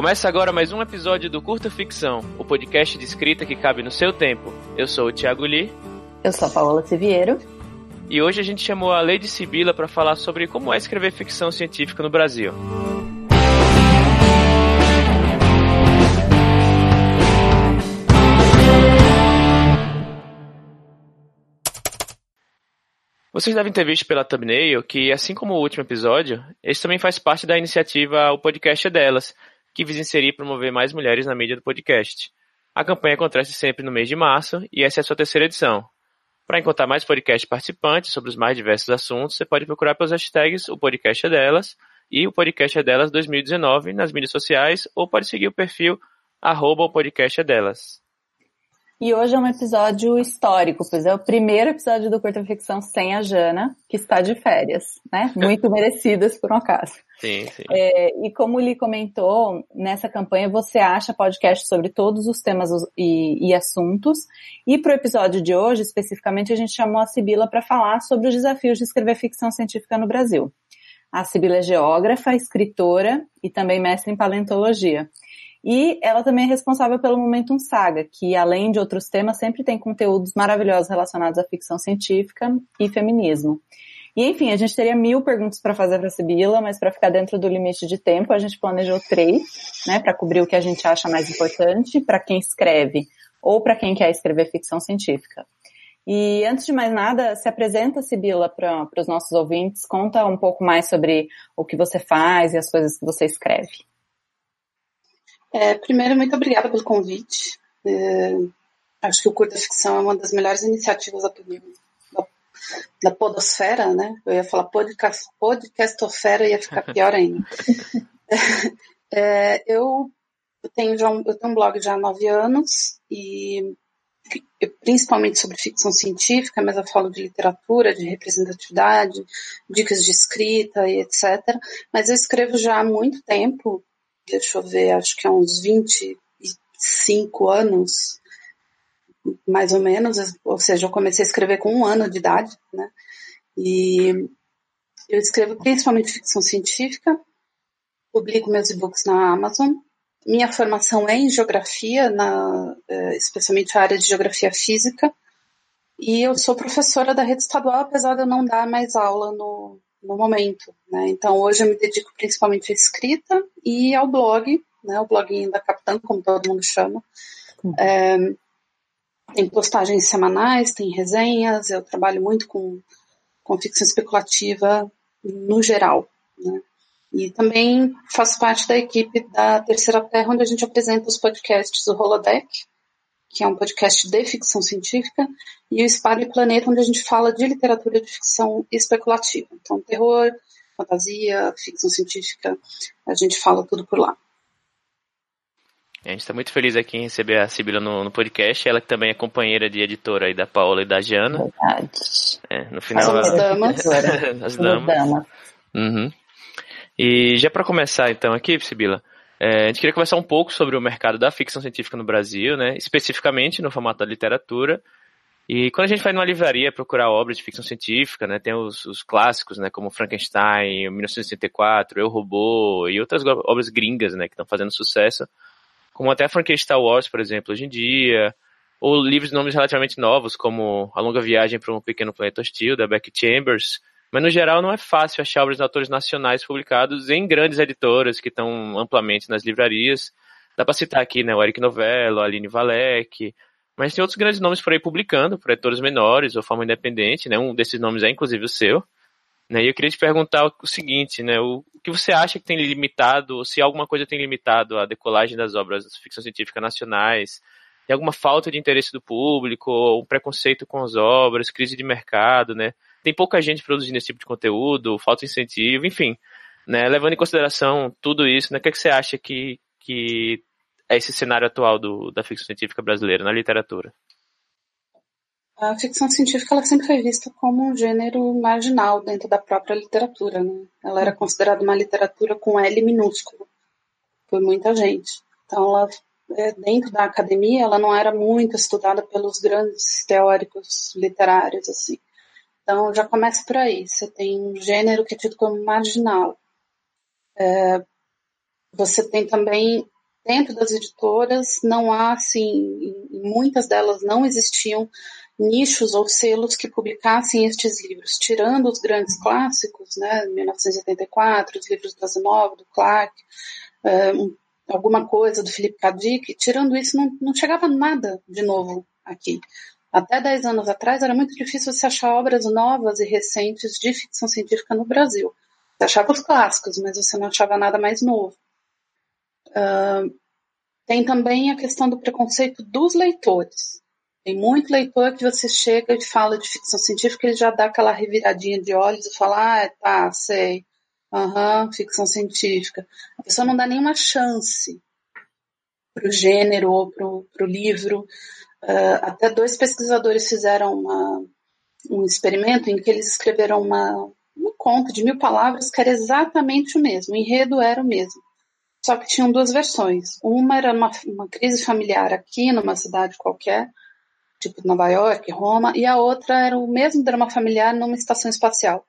Começa agora mais um episódio do Curta Ficção, o podcast de escrita que cabe no seu tempo. Eu sou o Thiago Lee. Eu sou a Paola Siviero. E hoje a gente chamou a Lady Sibila para falar sobre como é escrever ficção científica no Brasil. Vocês devem ter visto pela thumbnail que, assim como o último episódio, esse também faz parte da iniciativa O Podcast é Delas, que visa inserir e promover mais mulheres na mídia do podcast. A campanha acontece sempre no mês de março e essa é a sua terceira edição. Para encontrar mais podcast participantes sobre os mais diversos assuntos, você pode procurar pelos hashtags O Podcast é Delas e O Podcast é Delas 2019 nas mídias sociais ou pode seguir o perfil arroba O Podcast é Delas. E hoje é um episódio histórico, pois é o primeiro episódio do Curta Ficção sem a Jana, que está de férias, né? Muito merecidas por um acaso. Sim, sim. É, e como Li comentou, nessa campanha você acha podcast sobre todos os temas e, e assuntos. E para o episódio de hoje, especificamente, a gente chamou a Sibila para falar sobre os desafios de escrever ficção científica no Brasil. A Sibila é geógrafa, escritora e também mestre em paleontologia. E ela também é responsável pelo Momentum Saga, que além de outros temas, sempre tem conteúdos maravilhosos relacionados à ficção científica e feminismo. E enfim, a gente teria mil perguntas para fazer para Sibila, mas para ficar dentro do limite de tempo, a gente planejou três, né, para cobrir o que a gente acha mais importante para quem escreve ou para quem quer escrever ficção científica. E antes de mais nada, se apresenta, Sibila, para os nossos ouvintes, conta um pouco mais sobre o que você faz e as coisas que você escreve. É, primeiro, muito obrigada pelo convite. É, acho que o Curta Ficção é uma das melhores iniciativas da, da, da podosfera, né? Eu ia falar podcast, podcastofera ia ficar pior ainda. é, eu, eu, tenho já um, eu tenho um blog já há nove anos e eu, principalmente sobre ficção científica, mas eu falo de literatura, de representatividade, dicas de escrita e etc. Mas eu escrevo já há muito tempo deixa eu ver, acho que há uns 25 anos, mais ou menos, ou seja, eu comecei a escrever com um ano de idade, né? E eu escrevo principalmente ficção científica, publico meus e-books na Amazon. Minha formação é em geografia, na, é, especialmente a área de geografia física, e eu sou professora da rede estadual, apesar de eu não dar mais aula no, no momento. Né? Então, hoje eu me dedico principalmente à escrita e ao blog, né? o bloguinho da Capitã, como todo mundo chama. Uhum. É, tem postagens semanais, tem resenhas, eu trabalho muito com, com ficção especulativa no geral. Né? E também faço parte da equipe da Terceira Terra, onde a gente apresenta os podcasts do Holodeck, que é um podcast de ficção científica, e o Espalho Planeta, onde a gente fala de literatura de ficção especulativa. Então, terror, fantasia, ficção científica, a gente fala tudo por lá. A gente está muito feliz aqui em receber a Sibila no, no, podcast, ela que também é companheira de editora aí da Paola e da Jana. Verdade. É, no final. As damas. As damas. Uhum. E já para começar então aqui, Sibila, é, a gente queria conversar um pouco sobre o mercado da ficção científica no Brasil, né? especificamente no formato da literatura. E quando a gente vai numa livraria procurar obras de ficção científica, né, tem os, os clássicos, né, como Frankenstein, 1964, Eu, Robô e outras obras gringas, né, que estão fazendo sucesso, como até Star Wars, por exemplo, hoje em dia, ou livros de nomes relativamente novos, como A Longa Viagem para um Pequeno Planeta Hostil, da Beck Chambers, mas, no geral, não é fácil achar obras de autores nacionais publicados em grandes editoras que estão amplamente nas livrarias. Dá para citar aqui né, o Eric Novello, a Aline Valek, mas tem outros grandes nomes por aí publicando, por editores menores ou forma independente, né? Um desses nomes é inclusive o seu. Né? E eu queria te perguntar o seguinte, né? O, o que você acha que tem limitado, ou se alguma coisa tem limitado a decolagem das obras de ficção científica nacionais? Tem alguma falta de interesse do público, ou um preconceito com as obras, crise de mercado, né? Tem pouca gente produzindo esse tipo de conteúdo, falta incentivo, enfim. Né, levando em consideração tudo isso, né, o que, é que você acha que, que é esse cenário atual do, da ficção científica brasileira na literatura? A ficção científica ela sempre foi vista como um gênero marginal dentro da própria literatura. Né? Ela era considerada uma literatura com L minúsculo por muita gente. Então, ela, é, dentro da academia, ela não era muito estudada pelos grandes teóricos literários. assim. Então já começa por aí. Você tem um gênero que é tido como marginal. É, você tem também dentro das editoras não há, assim, muitas delas não existiam nichos ou selos que publicassem estes livros, tirando os grandes clássicos, né, 1984, os livros do Asimov, do Clark, um, alguma coisa do Philip K. Dick, tirando isso não, não chegava nada de novo aqui. Até 10 anos atrás era muito difícil você achar obras novas e recentes de ficção científica no Brasil. Você achava os clássicos, mas você não achava nada mais novo. Uh, tem também a questão do preconceito dos leitores. Tem muito leitor que você chega e fala de ficção científica, ele já dá aquela reviradinha de olhos e fala, ah, tá, sei, aham, uhum, ficção científica. A pessoa não dá nenhuma chance para o gênero ou para o livro. Uh, até dois pesquisadores fizeram uma, um experimento em que eles escreveram uma, um conto de mil palavras que era exatamente o mesmo, o enredo era o mesmo. Só que tinham duas versões. Uma era uma, uma crise familiar aqui, numa cidade qualquer, tipo Nova York, Roma, e a outra era o mesmo drama familiar numa estação espacial.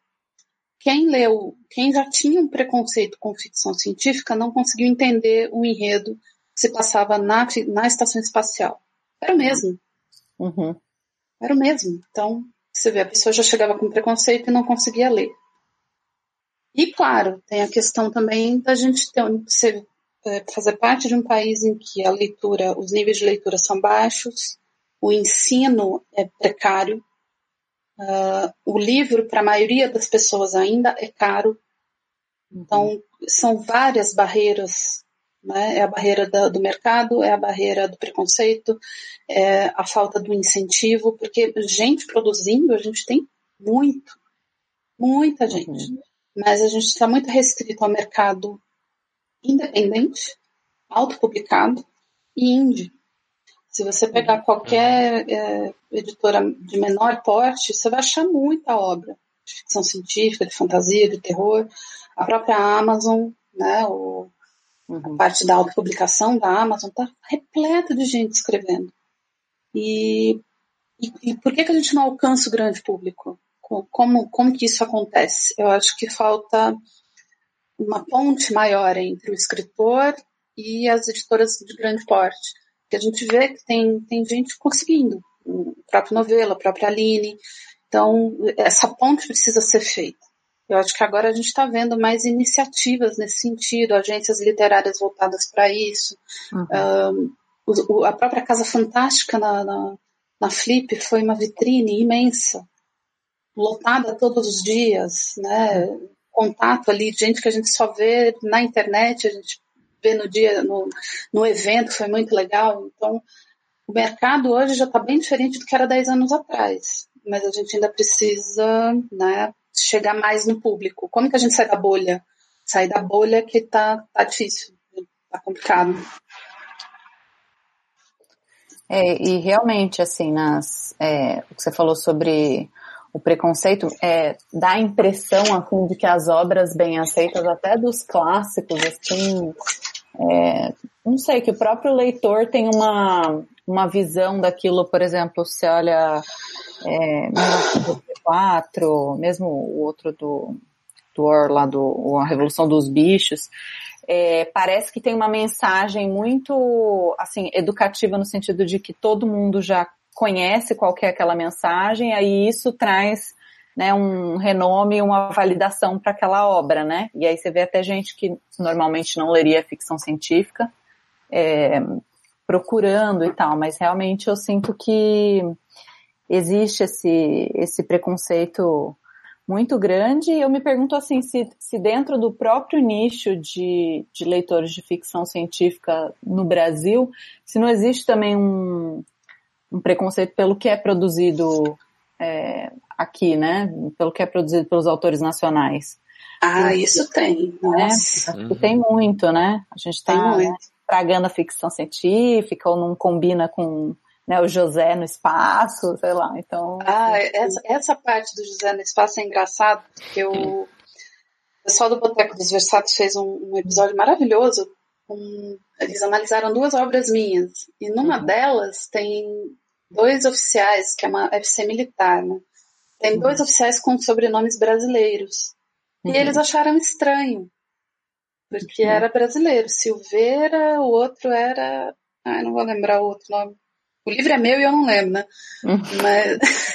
Quem leu, quem já tinha um preconceito com ficção científica não conseguiu entender o enredo que se passava na, na estação espacial. Era o mesmo. Uhum. Era o mesmo. Então, você vê, a pessoa já chegava com preconceito e não conseguia ler. E, claro, tem a questão também da gente ter, ser, é, fazer parte de um país em que a leitura, os níveis de leitura são baixos, o ensino é precário, uh, o livro, para a maioria das pessoas ainda, é caro. Então, são várias barreiras né? É a barreira da, do mercado, é a barreira do preconceito, é a falta do incentivo, porque gente produzindo, a gente tem muito, muita gente. Uhum. Mas a gente está muito restrito ao mercado independente, autopublicado e indie. Se você pegar uhum. qualquer é, editora de menor porte, você vai achar muita obra de ficção científica, de fantasia, de terror. A própria Amazon, né, o Uhum. A parte da autopublicação da Amazon está repleta de gente escrevendo. E, e, e, por que, que a gente não alcança o grande público? Como, como que isso acontece? Eu acho que falta uma ponte maior entre o escritor e as editoras de grande porte. Que a gente vê que tem, tem gente conseguindo, o próprio Novelo, a própria Aline. Então, essa ponte precisa ser feita. Eu acho que agora a gente está vendo mais iniciativas nesse sentido, agências literárias voltadas para isso. Uhum. Um, a própria Casa Fantástica na, na, na, Flip foi uma vitrine imensa, lotada todos os dias, né? Contato ali, gente que a gente só vê na internet, a gente vê no dia, no, no evento, foi muito legal. Então, o mercado hoje já está bem diferente do que era 10 anos atrás, mas a gente ainda precisa, né? Chegar mais no público. Como que a gente sai da bolha? Sair da bolha que tá, tá difícil, tá complicado. É, e realmente, assim, nas, é, o que você falou sobre o preconceito, é, dá a impressão, assim, de que as obras bem aceitas, até dos clássicos, assim, é, não sei, que o próprio leitor tem uma, uma visão daquilo, por exemplo, se olha é, 1984, mesmo o outro do, do Or, lá do A Revolução dos Bichos, é, parece que tem uma mensagem muito, assim, educativa no sentido de que todo mundo já conhece qual é aquela mensagem, aí isso traz né, um renome, uma validação para aquela obra, né? E aí você vê até gente que normalmente não leria ficção científica, é, procurando e tal, mas realmente eu sinto que existe esse, esse preconceito muito grande. E eu me pergunto assim, se, se dentro do próprio nicho de, de leitores de ficção científica no Brasil, se não existe também um, um preconceito pelo que é produzido é, aqui, né? Pelo que é produzido pelos autores nacionais. Ah, isso tem. Né? Acho que tem muito, né? A gente está né, tragando a ficção científica ou não combina com né, o José no espaço, sei lá, então... Ah, essa, essa parte do José no espaço é engraçado, porque o pessoal do Boteco dos Versatos fez um, um episódio maravilhoso, um, eles analisaram duas obras minhas, e numa uhum. delas tem dois oficiais, que é uma FC militar, né? Tem dois uhum. oficiais com sobrenomes brasileiros. Uhum. E eles acharam estranho. Porque era brasileiro. Silveira, o outro era. Ah, não vou lembrar o outro nome. O livro é meu e eu não lembro, né? Uhum. Mas.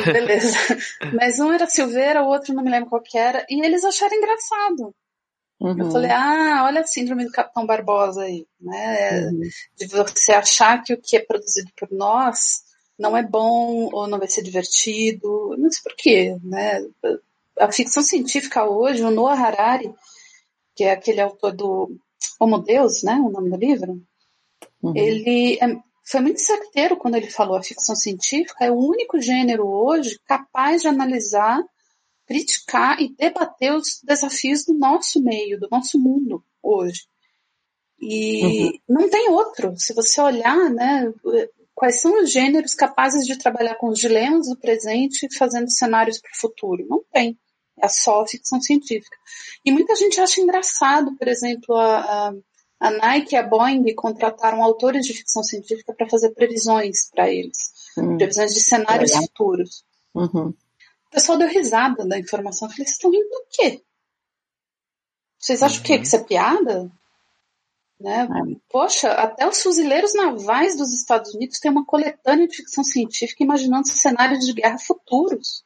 Beleza. Mas um era Silveira, o outro não me lembro qual que era. E eles acharam engraçado. Uhum. Eu falei, ah, olha a síndrome do Capitão Barbosa aí, né? Uhum. De você achar que o que é produzido por nós não é bom ou não vai ser divertido. Não sei por quê, né? A ficção científica hoje, o Noah Harari, que é aquele autor do Homo Deus, né? O nome do livro. Uhum. Ele é, foi muito certeiro quando ele falou a ficção científica é o único gênero hoje capaz de analisar, criticar e debater os desafios do nosso meio, do nosso mundo hoje. E uhum. não tem outro. Se você olhar, né, quais são os gêneros capazes de trabalhar com os dilemas do presente fazendo cenários para o futuro? Não tem. É só ficção científica. E muita gente acha engraçado, por exemplo, a, a, a Nike e a Boeing contrataram autores de ficção científica para fazer previsões para eles. Hum. Previsões de cenários é. futuros. Uhum. O pessoal deu risada da informação. Eu falei, vocês estão rindo do quê? Vocês acham uhum. que isso é piada? Né? É. Poxa, até os fuzileiros navais dos Estados Unidos têm uma coletânea de ficção científica imaginando cenários de guerra futuros.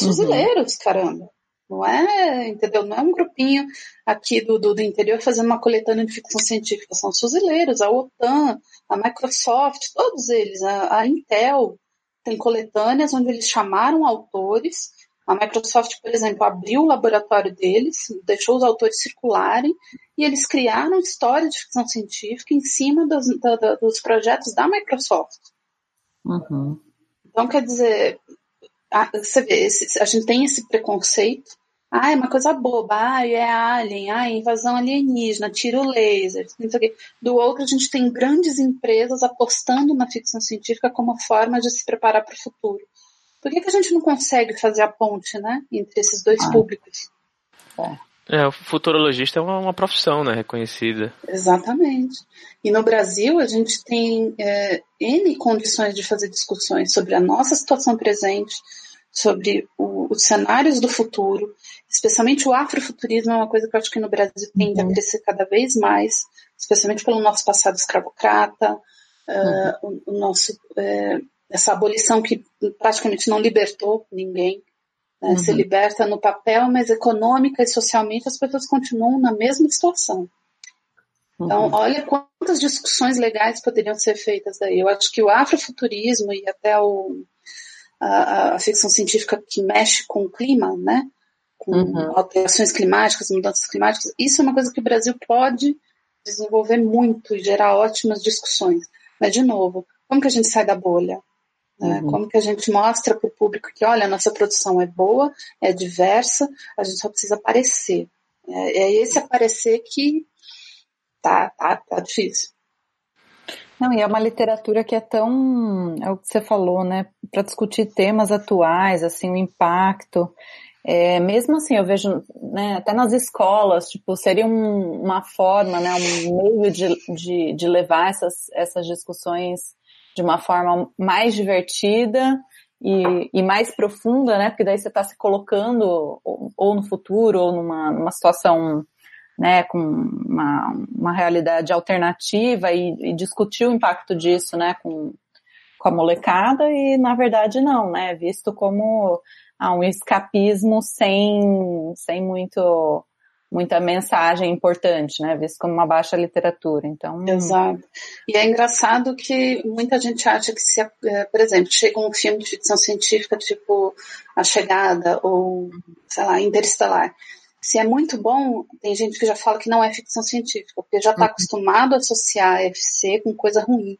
Uhum. fuzileiros, uhum. caramba. Não é, entendeu? Não é um grupinho aqui do, do, do, interior fazendo uma coletânea de ficção científica. São os fuzileiros, a OTAN, a Microsoft, todos eles, a, a Intel. Tem coletâneas onde eles chamaram autores a Microsoft, por exemplo, abriu o laboratório deles, deixou os autores circularem e eles criaram história de ficção científica em cima dos, do, dos projetos da Microsoft. Uhum. Então, quer dizer, a, você vê, esse, a gente tem esse preconceito. Ah, é uma coisa boba. Ah, é alien. Ah, é invasão alienígena. Tiro laser. Não sei o quê. Do outro, a gente tem grandes empresas apostando na ficção científica como forma de se preparar para o futuro. Por que, que a gente não consegue fazer a ponte, né, entre esses dois ah. públicos? É. é. o futurologista é uma, uma, profissão, né, reconhecida. Exatamente. E no Brasil a gente tem é, N condições de fazer discussões sobre a nossa situação presente, sobre o, os cenários do futuro, especialmente o afrofuturismo é uma coisa que eu acho que no Brasil tende uhum. a crescer cada vez mais, especialmente pelo nosso passado escravocrata, uh, uhum. o, o, nosso uh, essa abolição que praticamente não libertou ninguém. Né? Uhum. Se liberta no papel, mas econômica e socialmente as pessoas continuam na mesma situação. Então, uhum. olha quantas discussões legais poderiam ser feitas daí. Eu acho que o afrofuturismo e até o, a, a ficção científica que mexe com o clima, né? com uhum. alterações climáticas, mudanças climáticas, isso é uma coisa que o Brasil pode desenvolver muito e gerar ótimas discussões. Mas, de novo, como que a gente sai da bolha? Né? Uhum. Como que a gente mostra para o público que, olha, a nossa produção é boa, é diversa, a gente só precisa aparecer. É, é esse aparecer que tá, tá, tá difícil. Não, e é uma literatura que é tão, é o que você falou, né, para discutir temas atuais, assim, o impacto. É, mesmo assim, eu vejo, né, até nas escolas, tipo, seria um, uma forma, né, um meio de, de, de levar essas, essas discussões de uma forma mais divertida e, e mais profunda, né? Porque daí você está se colocando ou, ou, no futuro ou numa, numa situação né, com uma, uma realidade alternativa e, e, discutir o impacto disso, né, com, com a molecada e na verdade não, né, visto como ah, um escapismo sem, sem muito muita mensagem importante, né? Visto como uma baixa literatura. Então. Exato. E é engraçado que muita gente acha que se, é, por exemplo, chega um filme de ficção científica tipo A Chegada ou, sei lá, Interestelar. Se é muito bom, tem gente que já fala que não é ficção científica, porque já está uhum. acostumado a associar FC com coisa ruim.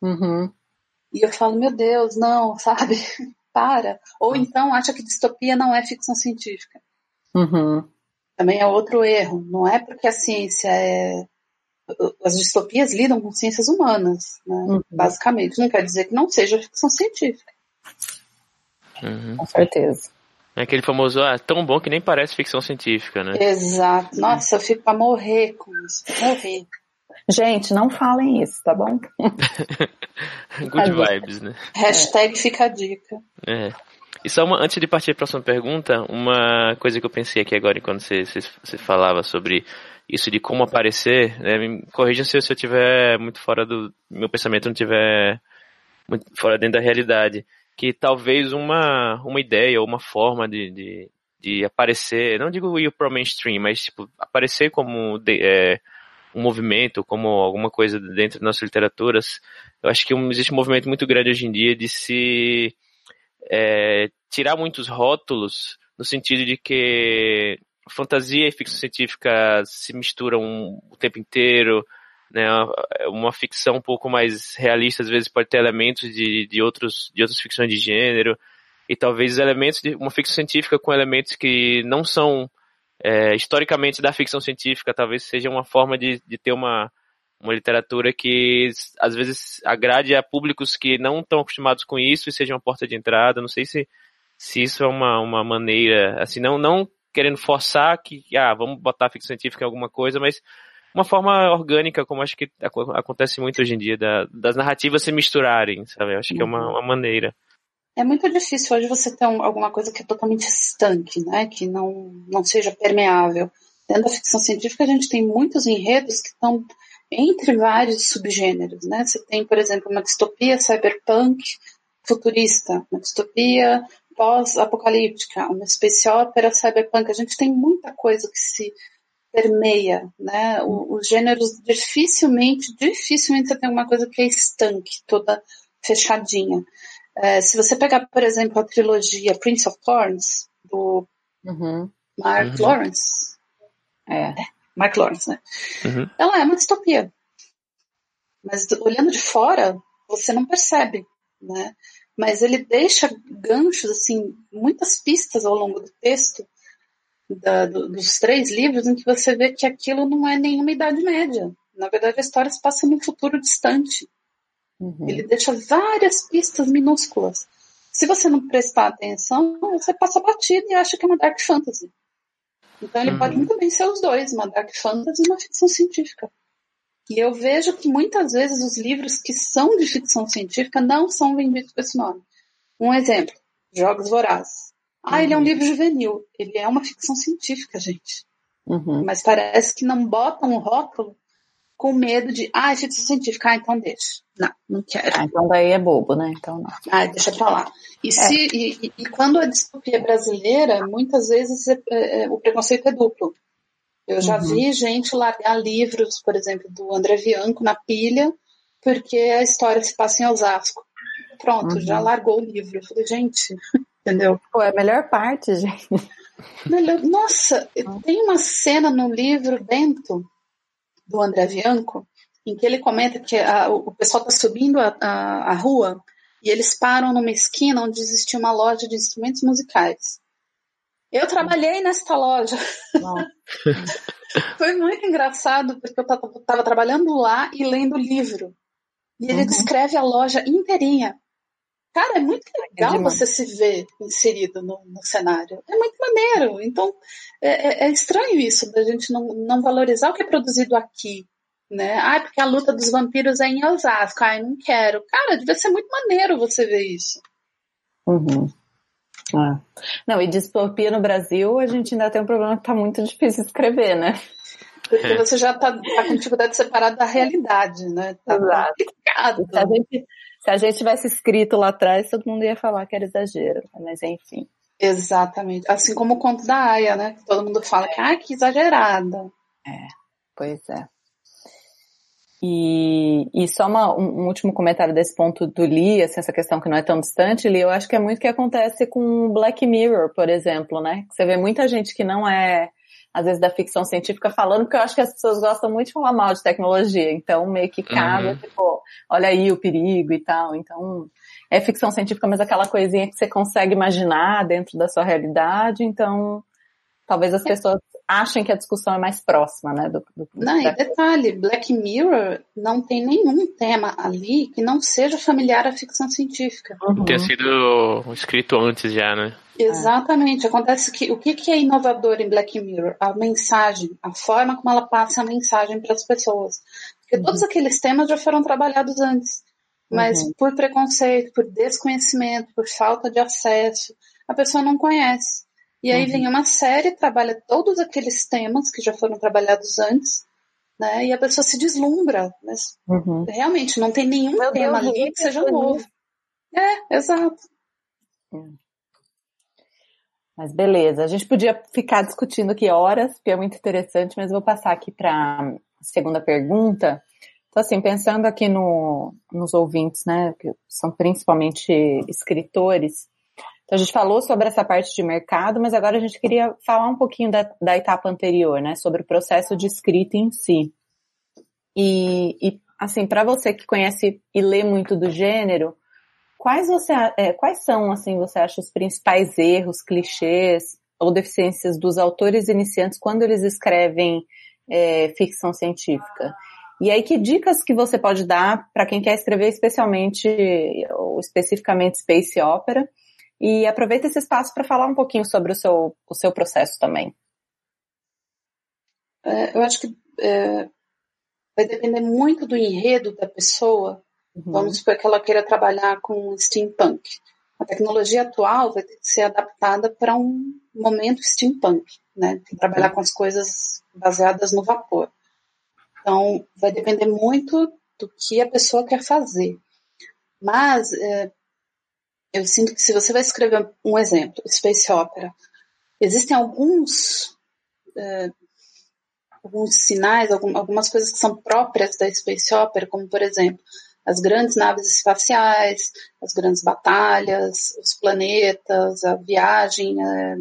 Uhum. E eu falo, meu Deus, não, sabe? Para. Ou então acha que distopia não é ficção científica. Uhum também é outro erro. Não é porque a ciência é. As distopias lidam com ciências humanas, né? uhum. basicamente. Não quer dizer que não seja ficção científica. Uhum. Com certeza. É aquele famoso, ah, tão bom que nem parece ficção científica, né? Exato. Nossa, eu fico pra morrer com isso. Morrer. Gente, não falem isso, tá bom? Good vibes, né? Hashtag fica a dica. É. E só uma, antes de partir para a próxima pergunta, uma coisa que eu pensei aqui agora enquanto você, você, você falava sobre isso de como aparecer, né, me corrijam se, eu tiver muito fora do meu pensamento não tiver muito fora dentro da realidade, que talvez uma uma ideia ou uma forma de, de, de aparecer, não digo ir pro mainstream, mas tipo aparecer como de, é, um movimento, como alguma coisa dentro das nossas literaturas, eu acho que existe um movimento muito grande hoje em dia de se é, tirar muitos rótulos no sentido de que fantasia e ficção científica se misturam o tempo inteiro, né? Uma ficção um pouco mais realista às vezes pode ter elementos de, de outros de outras ficções de gênero e talvez elementos de uma ficção científica com elementos que não são é, historicamente da ficção científica, talvez seja uma forma de, de ter uma, uma literatura que às vezes agrade a públicos que não estão acostumados com isso e seja uma porta de entrada. Não sei se, se isso é uma, uma maneira, assim, não, não querendo forçar que, ah, vamos botar a ficção científica em alguma coisa, mas uma forma orgânica, como acho que acontece muito hoje em dia, da, das narrativas se misturarem, sabe? Acho que é uma, uhum. uma maneira. É muito difícil hoje você ter um, alguma coisa que é totalmente estanque, né? Que não, não seja permeável. Dentro da ficção científica, a gente tem muitos enredos que estão entre vários subgêneros, né? Você tem, por exemplo, uma distopia cyberpunk futurista, uma distopia pós-apocalíptica, uma space opera cyberpunk. A gente tem muita coisa que se permeia, né? os gêneros dificilmente, dificilmente você tem uma coisa que é estanque, toda fechadinha. É, se você pegar, por exemplo, a trilogia Prince of Thorns, do uhum. Mark uhum. Lawrence. É. é. Mark Lawrence, né? Uhum. Ela é uma distopia. Mas olhando de fora, você não percebe, né? Mas ele deixa ganchos, assim, muitas pistas ao longo do texto da, do, dos três livros em que você vê que aquilo não é nenhuma Idade Média. Na verdade, a história se passa num futuro distante. Uhum. Ele deixa várias pistas minúsculas. Se você não prestar atenção, você passa batida e acha que é uma dark fantasy. Então ele uhum. pode muito bem ser os dois, uma dark fantasy e uma ficção científica. E eu vejo que muitas vezes os livros que são de ficção científica não são vendidos com esse nome. Um exemplo, Jogos Vorazes. Ah, uhum. ele é um uhum. livro juvenil. Ele é uma ficção científica, gente. Uhum. Mas parece que não botam um rótulo com medo de, ah, é ficção científica, ah, então deixa. Não, não quero. Ah, então daí é bobo, né? Então não. Ah, deixa pra lá. E, é. se, e, e, quando a distopia é brasileira, muitas vezes é, é, o preconceito é duplo. Eu já uhum. vi gente largar livros, por exemplo, do André Bianco na pilha, porque a história se passa em Osasco. Pronto, uhum. já largou o livro. Eu falei, gente, entendeu? Pô, é a melhor parte, gente. Nossa, tem uma cena no livro dentro do André Bianco, em que ele comenta que a, o pessoal está subindo a, a, a, rua e eles param numa esquina onde existia uma loja de instrumentos musicais. Eu trabalhei nesta loja. Foi muito engraçado, porque eu estava trabalhando lá e lendo livro. E ele uhum. descreve a loja inteirinha. Cara, é muito legal é você se ver inserido no, no, cenário. É muito maneiro. Então, é, é, é, estranho isso, da gente não, não valorizar o que é produzido aqui. Né? Ah, porque a luta dos vampiros é em Osasco. Ai, não quero. Cara, devia ser muito maneiro você ver isso. Uhum. Ah. Não, e distopia no Brasil, a gente ainda tem um problema que tá muito difícil escrever, né? Porque você já tá, tá com dificuldade de separar da realidade, né? Tá Exato. complicado. Se a gente se a gente tivesse escrito lá atrás, todo mundo ia falar que era exagero, mas enfim. Exatamente. Assim como o conto da Aya, né? Todo mundo fala que, ah, que exagerada. É, pois é. E, e só uma, um, um, último comentário desse ponto do Lee, assim, essa questão que não é tão distante, Lee, eu acho que é muito o que acontece com Black Mirror, por exemplo, né? Você vê muita gente que não é às vezes, da ficção científica falando, porque eu acho que as pessoas gostam muito de falar mal de tecnologia. Então, meio que cabe, uhum. tipo, olha aí o perigo e tal. Então, é ficção científica, mas aquela coisinha que você consegue imaginar dentro da sua realidade. Então, talvez as pessoas achem que a discussão é mais próxima, né? Do, do não, e detalhe, Black Mirror não tem nenhum tema ali que não seja familiar à ficção científica. Uhum. Ter sido escrito antes já, né? Exatamente. Acontece que o que, que é inovador em Black Mirror? A mensagem, a forma como ela passa a mensagem para as pessoas. Porque uhum. todos aqueles temas já foram trabalhados antes. Mas uhum. por preconceito, por desconhecimento, por falta de acesso, a pessoa não conhece. E aí uhum. vem uma série, trabalha todos aqueles temas que já foram trabalhados antes, né? E a pessoa se deslumbra, mas uhum. realmente não tem nenhum Meu tema Deus, ali que seja novo. É, exato. É. Mas beleza, a gente podia ficar discutindo aqui horas, porque é muito interessante, mas vou passar aqui para a segunda pergunta. Então, assim, pensando aqui no, nos ouvintes, né, que são principalmente escritores, então a gente falou sobre essa parte de mercado, mas agora a gente queria falar um pouquinho da, da etapa anterior, né, sobre o processo de escrita em si. E, e assim, para você que conhece e lê muito do gênero, quais você, é, quais são, assim, você acha os principais erros, clichês ou deficiências dos autores iniciantes quando eles escrevem é, ficção científica? E aí, que dicas que você pode dar para quem quer escrever especialmente ou especificamente space opera? E aproveita esse espaço para falar um pouquinho sobre o seu, o seu processo também. É, eu acho que é, vai depender muito do enredo da pessoa. Uhum. Vamos supor que ela queira trabalhar com steampunk. A tecnologia atual vai ter que ser adaptada para um momento steampunk, né? Tem que trabalhar com as coisas baseadas no vapor. Então, vai depender muito do que a pessoa quer fazer. Mas, é, eu sinto que se você vai escrever um exemplo, Space Opera, existem alguns, é, alguns sinais, algumas coisas que são próprias da Space Opera, como, por exemplo, as grandes naves espaciais, as grandes batalhas, os planetas, a viagem é,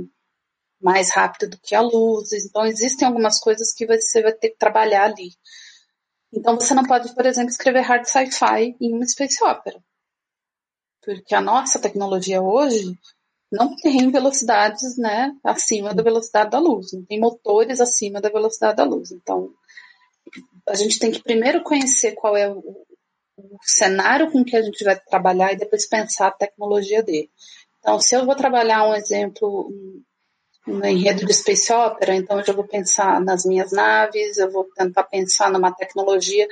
mais rápida do que a luz. Então, existem algumas coisas que você vai ter que trabalhar ali. Então, você não pode, por exemplo, escrever hard sci-fi em uma space opera. Porque a nossa tecnologia hoje não tem velocidades né, acima da velocidade da luz, não tem motores acima da velocidade da luz. Então, a gente tem que primeiro conhecer qual é o, o cenário com que a gente vai trabalhar e depois pensar a tecnologia dele. Então, se eu vou trabalhar um exemplo, no enredo de Space Opera, então eu já vou pensar nas minhas naves, eu vou tentar pensar numa tecnologia.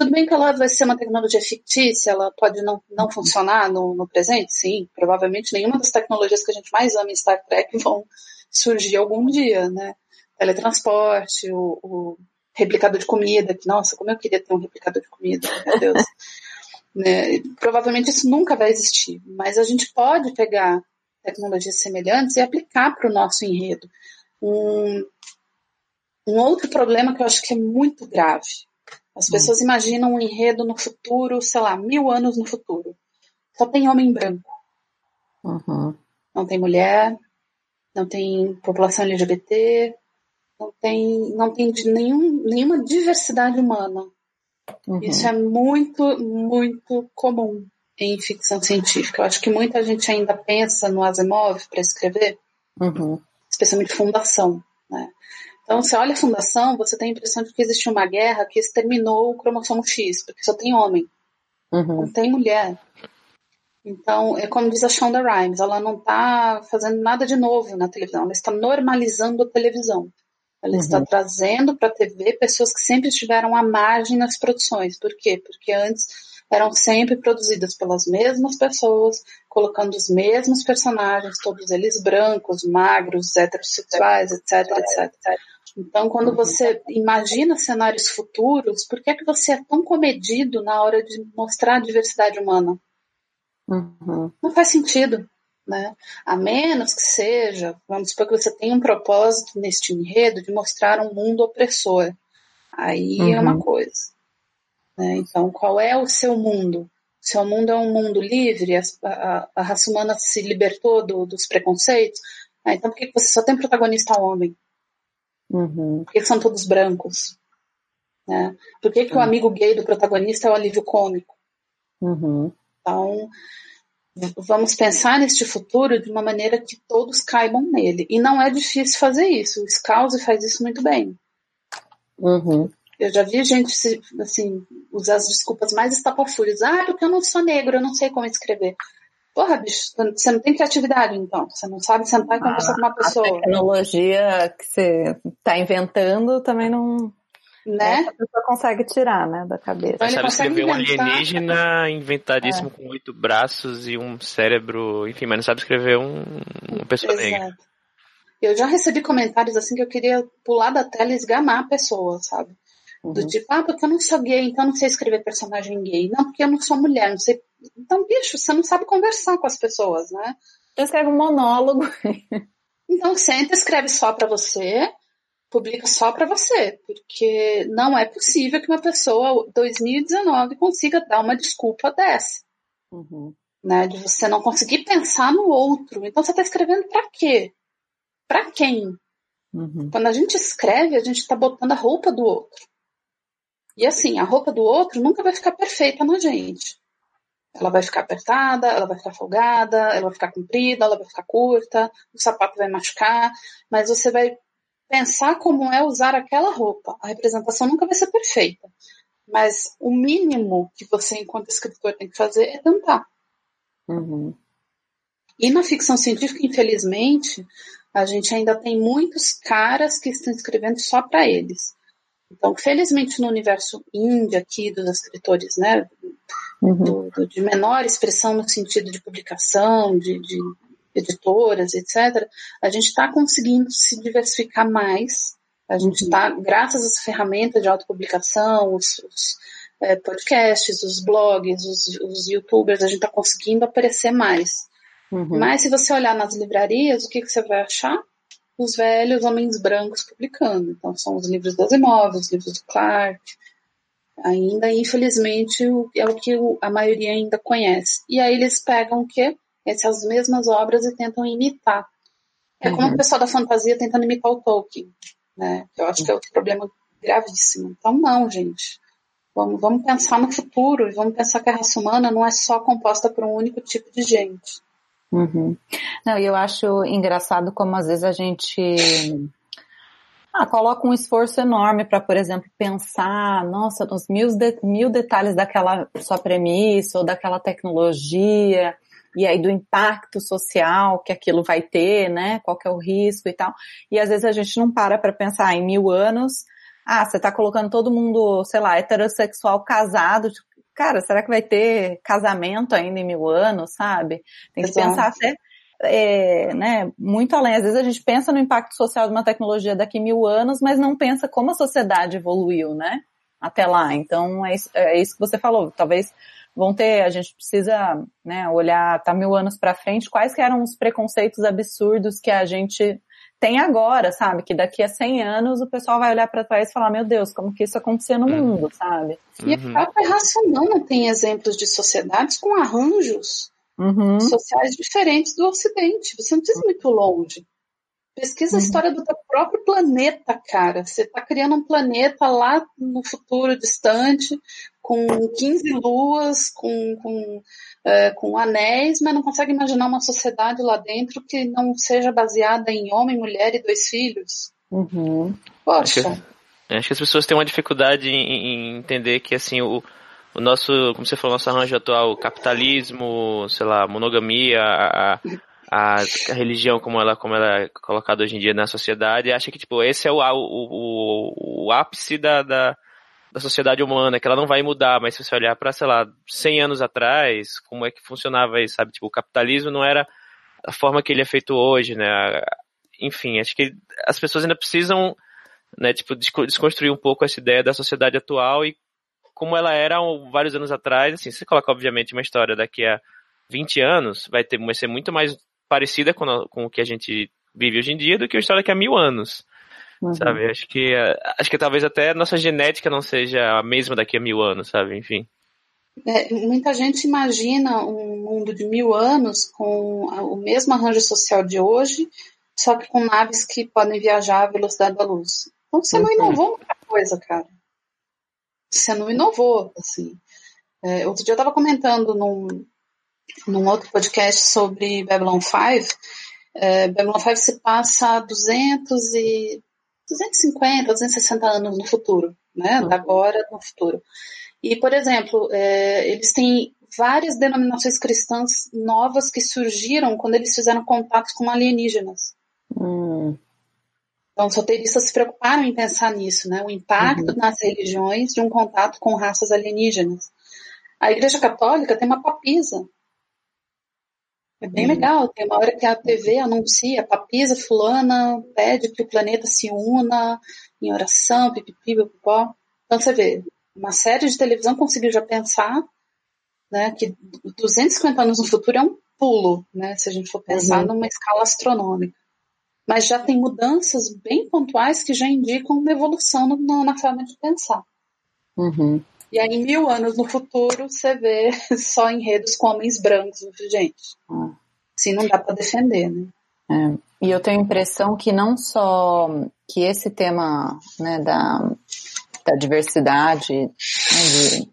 Tudo bem que ela vai ser uma tecnologia fictícia, ela pode não, não funcionar no, no presente, sim. Provavelmente nenhuma das tecnologias que a gente mais ama em Star Trek vão surgir algum dia, né? Teletransporte, o, o replicador de comida, que, nossa, como eu queria ter um replicador de comida, meu Deus. né? Provavelmente isso nunca vai existir, mas a gente pode pegar tecnologias semelhantes e aplicar para o nosso enredo. Um, um outro problema que eu acho que é muito grave. As pessoas imaginam um enredo no futuro, sei lá, mil anos no futuro. Só tem homem branco. Uhum. Não tem mulher, não tem população LGBT, não tem, não tem nenhum, nenhuma diversidade humana. Uhum. Isso é muito, muito comum em ficção científica. Eu acho que muita gente ainda pensa no Asimov para escrever, uhum. especialmente Fundação. Né? Então, você olha a Fundação, você tem a impressão de que existe uma guerra que exterminou o cromossomo X, porque só tem homem, uhum. não tem mulher. Então, é como diz a Shonda Rhimes, ela não está fazendo nada de novo na televisão, ela está normalizando a televisão. Ela uhum. está trazendo para a TV pessoas que sempre estiveram à margem nas produções. Por quê? Porque antes eram sempre produzidas pelas mesmas pessoas, colocando os mesmos personagens, todos eles brancos, magros, heterossexuais, etc, etc. Então, quando você imagina cenários futuros, por que, é que você é tão comedido na hora de mostrar a diversidade humana? Uhum. Não faz sentido. Né? A menos que seja, vamos supor que você tenha um propósito neste enredo de mostrar um mundo opressor. Aí uhum. é uma uhum. coisa. Né? Então, qual é o seu mundo? Seu mundo é um mundo livre? A, a, a raça humana se libertou do, dos preconceitos? Ah, então, por que você só tem protagonista homem? Uhum. Por que são todos brancos? Né? Por que, que uhum. o amigo gay do protagonista é o alívio cômico? Uhum. Então, vamos pensar neste futuro de uma maneira que todos caibam nele. E não é difícil fazer isso. O Scouse faz isso muito bem. Uhum. Eu já vi gente assim, usar as desculpas mais estapafúrias. Ah, porque eu não sou negro, eu não sei como escrever. Porra, bicho, você não tem criatividade, então. Você não sabe sentar e conversar ah, com uma pessoa. A tecnologia que você está inventando também não. Né? A pessoa consegue tirar, né, da cabeça. Então, sabe escrever inventar... um alienígena inventadíssimo é. com oito braços e um cérebro, enfim, mas não sabe escrever um, uma pessoa Exato. negra. Eu já recebi comentários assim que eu queria pular da tela e esgamar a pessoa, sabe? Uhum. Do tipo, ah, porque eu não sou gay, então eu não sei escrever personagem gay. Não, porque eu não sou mulher, não sei. Então, bicho, você não sabe conversar com as pessoas, né? Então escreve um monólogo. então senta, escreve só para você, publica só para você, porque não é possível que uma pessoa, 2019, consiga dar uma desculpa dessa. Uhum. Né, de você não conseguir pensar no outro. Então você está escrevendo para quê? Para quem? Uhum. Quando a gente escreve, a gente está botando a roupa do outro. E assim, a roupa do outro nunca vai ficar perfeita na gente. Ela vai ficar apertada, ela vai ficar folgada, ela vai ficar comprida, ela vai ficar curta, o sapato vai machucar, mas você vai pensar como é usar aquela roupa. A representação nunca vai ser perfeita, mas o mínimo que você, enquanto escritor, tem que fazer é tentar. Uhum. E na ficção científica, infelizmente, a gente ainda tem muitos caras que estão escrevendo só para eles. Então, felizmente, no universo indie aqui dos escritores, né, uhum. do, do, de menor expressão no sentido de publicação, de, de editoras, etc., a gente está conseguindo se diversificar mais. A gente está, uhum. graças às ferramentas de autopublicação, os, os é, podcasts, os blogs, os, os youtubers, a gente está conseguindo aparecer mais. Uhum. Mas se você olhar nas livrarias, o que, que você vai achar? Os velhos homens brancos publicando. Então são os livros das imóveis, os livros do Clark. Ainda, infelizmente, é o que a maioria ainda conhece. E aí eles pegam o quê? Essas mesmas obras e tentam imitar. É como uhum. o pessoal da fantasia tentando imitar o Tolkien, né? Eu acho que é outro problema gravíssimo. Então, não, gente. Vamos, vamos pensar no futuro e vamos pensar que a raça humana não é só composta por um único tipo de gente. Uhum. Não, eu acho engraçado como às vezes a gente ah, coloca um esforço enorme para, por exemplo, pensar, nossa, nos mil, de, mil detalhes daquela sua premissa ou daquela tecnologia e aí do impacto social que aquilo vai ter, né? Qual que é o risco e tal. E às vezes a gente não para para pensar em mil anos. Ah, você está colocando todo mundo, sei lá, heterossexual casado, cara, será que vai ter casamento ainda em mil anos, sabe? Tem que Exato. pensar até, é, né, muito além. Às vezes a gente pensa no impacto social de uma tecnologia daqui a mil anos, mas não pensa como a sociedade evoluiu, né? Até lá. Então, é isso, é isso que você falou. Talvez vão ter, a gente precisa, né, olhar, tá mil anos para frente, quais que eram os preconceitos absurdos que a gente tem agora, sabe? Que daqui a 100 anos o pessoal vai olhar para trás e falar, meu Deus, como que isso acontecia no uhum. mundo, sabe? E a uhum. própria raça humana tem exemplos de sociedades com arranjos uhum. sociais diferentes do Ocidente. Você não precisa ir muito longe. Pesquisa a uhum. história do teu próprio planeta, cara. Você está criando um planeta lá no futuro distante, com 15 luas, com, com, é, com anéis, mas não consegue imaginar uma sociedade lá dentro que não seja baseada em homem, mulher e dois filhos. Uhum. Poxa. Acho que, acho que, as pessoas têm uma dificuldade em, em entender que assim o, o nosso, como você falou, nosso arranjo atual, o capitalismo, sei lá, monogamia, a, a, a, religião como ela, como ela é colocada hoje em dia na sociedade, acha que tipo esse é o, o, o, o ápice da, da da sociedade humana, que ela não vai mudar, mas se você olhar para, sei lá, 100 anos atrás, como é que funcionava isso, sabe? Tipo, o capitalismo não era a forma que ele é feito hoje, né? Enfim, acho que as pessoas ainda precisam, né, tipo, desconstruir um pouco essa ideia da sociedade atual e como ela era vários anos atrás, assim, você coloca, obviamente, uma história daqui a 20 anos, vai, ter, vai ser muito mais parecida com, com o que a gente vive hoje em dia do que uma história daqui a mil anos. Uhum. Sabe? Acho que acho que talvez até a nossa genética não seja a mesma daqui a mil anos, sabe? Enfim. É, muita gente imagina um mundo de mil anos com o mesmo arranjo social de hoje, só que com naves que podem viajar à velocidade da luz. Então você não uhum. inovou muita coisa, cara. Você não inovou, assim. É, outro dia eu estava comentando num, num outro podcast sobre Babylon 5. É, Babylon 5 se passa 200 e 250, 260 anos no futuro, né? Da agora no futuro. E, por exemplo, é, eles têm várias denominações cristãs novas que surgiram quando eles fizeram contatos com alienígenas. Hum. Então, os roteiristas se preocuparam em pensar nisso, né? O impacto uhum. nas religiões de um contato com raças alienígenas. A Igreja Católica tem uma papisa É bem uhum. legal. Tem uma hora que a TV anuncia, papisa fulana, pede que o planeta se una em oração, pipipi, pipopó. Então você vê, uma série de televisão conseguiu já pensar né, que 250 anos no futuro é um pulo, né, se a gente for pensar uhum. numa escala astronômica. Mas já tem mudanças bem pontuais que já indicam uma evolução no, na forma de pensar. Uhum. E aí, mil anos no futuro, você vê só enredos com homens brancos. Gente, ah. assim não dá para defender, né? É. E eu tenho a impressão que não só que esse tema né, da, da diversidade, né, de,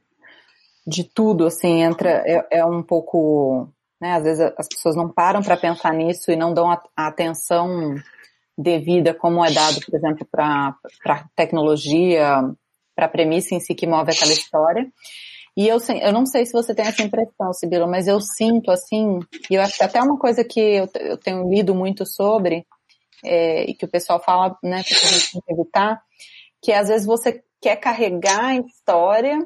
de tudo, assim, entra, é, é um pouco, né, às vezes as pessoas não param para pensar nisso e não dão a, a atenção devida como é dado, por exemplo, para tecnologia, para a premissa em si que move aquela história. E eu, eu não sei se você tem essa impressão, Sibila, mas eu sinto assim, e eu acho que até uma coisa que eu, eu tenho lido muito sobre, é, e que o pessoal fala, né, que a gente tem que evitar, que às vezes você quer carregar a história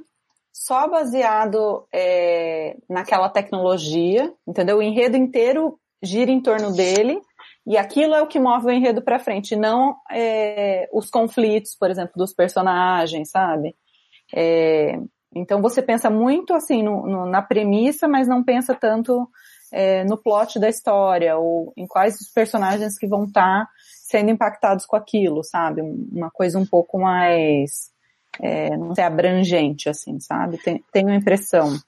só baseado é, naquela tecnologia, entendeu? O enredo inteiro gira em torno dele, e aquilo é o que move o enredo para frente, não é, os conflitos, por exemplo, dos personagens, sabe? É, então você pensa muito assim no, no, na premissa, mas não pensa tanto é, no plot da história ou em quais os personagens que vão estar tá sendo impactados com aquilo, sabe? Uma coisa um pouco mais, é, não sei, abrangente, assim, sabe? tenho a impressão.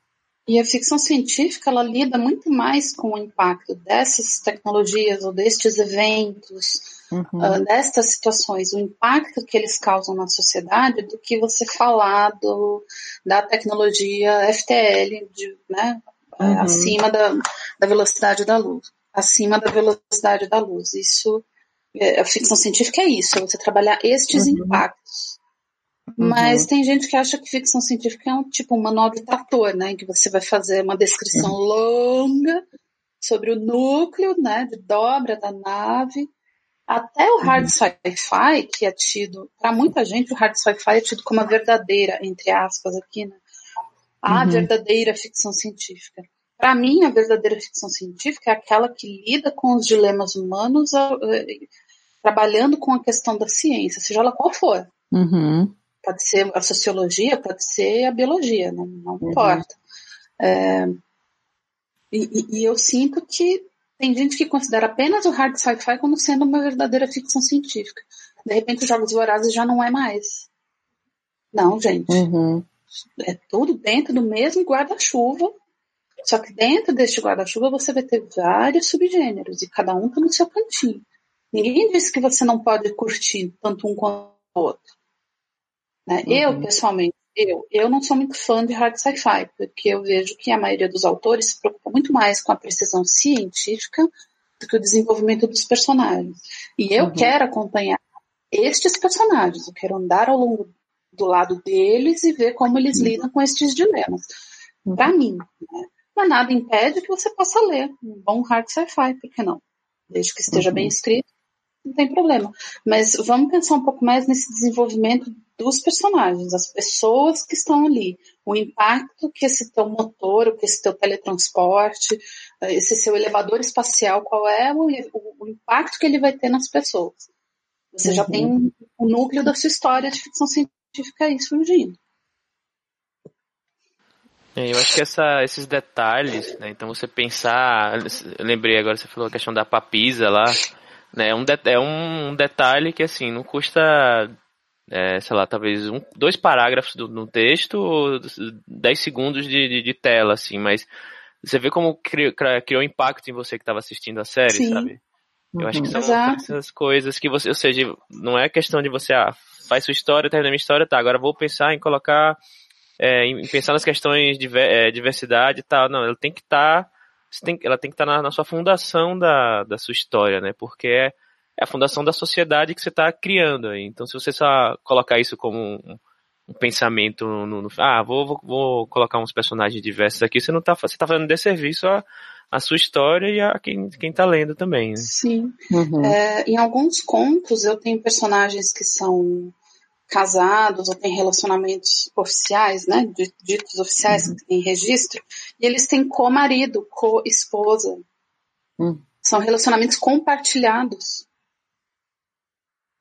E a ficção científica ela lida muito mais com o impacto dessas tecnologias ou destes eventos, uhum. uh, destas situações, o impacto que eles causam na sociedade, do que você falar do, da tecnologia FTL, de, né, uhum. acima da, da velocidade da luz, acima da velocidade da luz. Isso, é, a ficção científica é isso, é você trabalhar estes uhum. impactos. Mas uhum. tem gente que acha que ficção científica é um tipo um manual de trator, né? Em que você vai fazer uma descrição uhum. longa sobre o núcleo, né? De dobra da nave. Até o hard uhum. sci-fi, que é tido, para muita gente, o hard sci-fi é tido como a verdadeira, entre aspas, aqui, né? A uhum. verdadeira ficção científica. Para mim, a verdadeira ficção científica é aquela que lida com os dilemas humanos, trabalhando com a questão da ciência, seja ela qual for. Uhum. Pode ser a sociologia, pode ser a biologia, não, não uhum. importa. É, e, e, eu sinto que tem gente que considera apenas o hard sci-fi como sendo uma verdadeira ficção científica. De repente, os Jogos Vorazes já não é mais. Não, gente. Uhum. É tudo dentro do mesmo guarda-chuva. Só que dentro deste guarda-chuva você vai ter vários subgêneros e cada um está no seu cantinho. Ninguém disse que você não pode curtir tanto um quanto o outro. Né? Uhum. Eu, pessoalmente, eu, eu não sou muito fã de hard sci-fi, porque eu vejo que a maioria dos autores se preocupa muito mais com a precisão científica do que o desenvolvimento dos personagens. E eu uhum. quero acompanhar estes personagens, eu quero andar ao longo do lado deles e ver como eles uhum. lidam com estes dilemas. Uhum. Para mim, né? mas nada impede que você possa ler um bom hard sci-fi, por que não? Desde que esteja bem uhum. escrito, não tem problema. Mas vamos pensar um pouco mais nesse desenvolvimento dos personagens, as pessoas que estão ali, o impacto que esse teu motor, que esse teu teletransporte, esse seu elevador espacial, qual é o, o, o impacto que ele vai ter nas pessoas. Você uhum. já tem o um, um núcleo da sua história de ficção científica aí surgindo. É, eu acho que essa, esses detalhes, né, então você pensar, eu lembrei agora, você falou a questão da papisa lá, né, é um, de, é um detalhe que assim, não custa é, sei lá, talvez um, dois parágrafos do, no texto ou dez segundos de, de, de, tela, assim, mas você vê como criou, criou impacto em você que estava assistindo a série, Sim. sabe? Eu acho que são Exato. essas coisas que você, ou seja, não é questão de você, ah, faz sua história, termina minha história, tá, agora vou pensar em colocar, é, em pensar nas questões de é, diversidade e tal, não, ela tem que estar, tá, ela tem que estar tá na, na, sua fundação da, da sua história, né, porque é, é a fundação da sociedade que você está criando. Aí. Então, se você só colocar isso como um, um pensamento no, no, ah, vou, vou, vou, colocar uns personagens diversos aqui, você não está você tá fazendo desserviço a, a sua história e a quem, quem tá lendo também. Né? Sim. Uhum. É, em alguns contos eu tenho personagens que são casados ou têm relacionamentos oficiais, né, ditos oficiais, uhum. que têm registro, e eles têm co-marido, co-esposa, Hum. São relacionamentos compartilhados.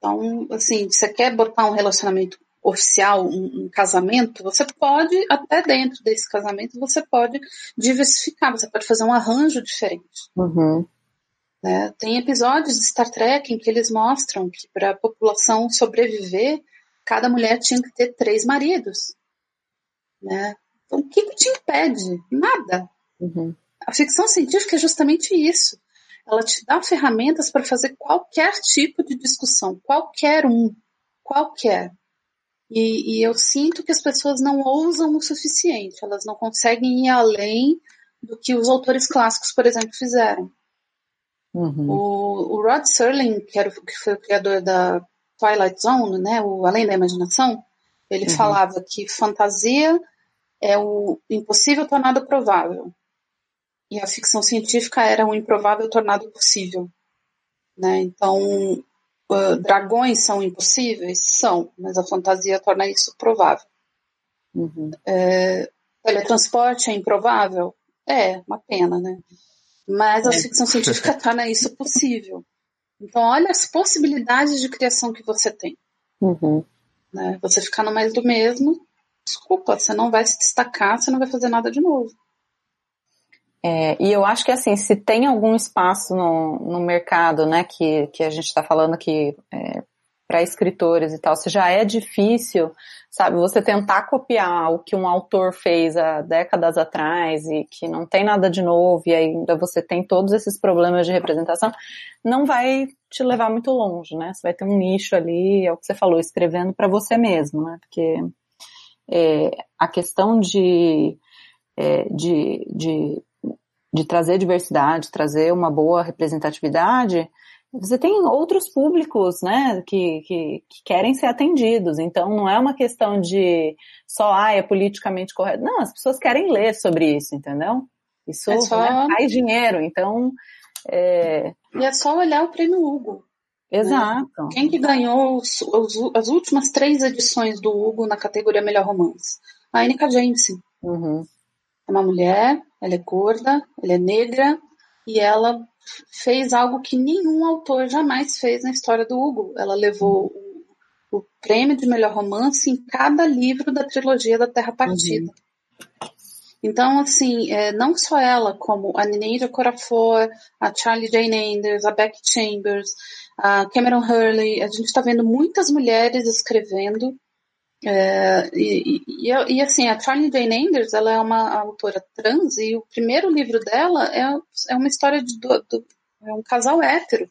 Então, assim, você quer botar um relacionamento oficial, um, um, casamento, você pode, até dentro desse casamento, você pode diversificar, você pode fazer um arranjo diferente. Uhum. Né? Tem episódios de Star Trek em que eles mostram que para a população sobreviver, cada mulher tinha que ter três maridos. Né? Então, o que, que te impede? Nada. Uhum. A ficção científica é justamente isso. Ela te dá ferramentas para fazer qualquer tipo de discussão, qualquer um, qualquer. E, e, eu sinto que as pessoas não ousam o suficiente, elas não conseguem ir além do que os autores clássicos, por exemplo, fizeram. Uhum. O, o, Rod Serling, que, era, que foi o criador da Twilight Zone, né, o Além da Imaginação, ele uhum. falava que fantasia é o impossível tornado provável. E a ficção científica era o improvável tornado possível. Né? Então, uh, dragões são impossíveis? São, mas a fantasia torna isso provável. Uhum. É, teletransporte é improvável? É, uma pena, né? Mas a é. ficção científica torna isso possível. Então, olha as possibilidades de criação que você tem. Uhum. Né? Você ficar no mais do mesmo, desculpa, você não vai se destacar, você não vai fazer nada de novo. É, e eu acho que assim, se tem algum espaço no, no mercado, né, que, que a gente está falando que é, para escritores e tal, se já é difícil, sabe, você tentar copiar o que um autor fez há décadas atrás e que não tem nada de novo e ainda você tem todos esses problemas de representação, não vai te levar muito longe, né? Você vai ter um nicho ali, é o que você falou, escrevendo para você mesmo, né? Porque é, a questão de, é, de, de de trazer diversidade, trazer uma boa representatividade, você tem outros públicos, né, que, que, que, querem ser atendidos. Então, não é uma questão de só, ah, é politicamente correto. Não, as pessoas querem ler sobre isso, entendeu? Isso é só... né, faz dinheiro, então... É... E é só olhar o prêmio Hugo. Né? Exato. Né? Quem que ganhou os, os, as últimas três edições do Hugo na categoria Melhor Romance? A Annika Jameson. Uhum. É uma mulher ela é gorda, ela é negra e ela fez algo que nenhum autor jamais fez na história do Hugo. Ela levou o, o prêmio de melhor romance em cada livro da trilogia da Terra Partida. Uhum. Então, assim, é, não só ela, como a Nineira Corafor, a Charlie Jane Anders, a Becky Chambers, a Cameron Hurley, a gente está vendo muitas mulheres escrevendo é, e, e, e, assim, a Charlie Jane Anders, ela é uma autora trans e o primeiro livro dela é, é uma história de do, do, é um casal hétero.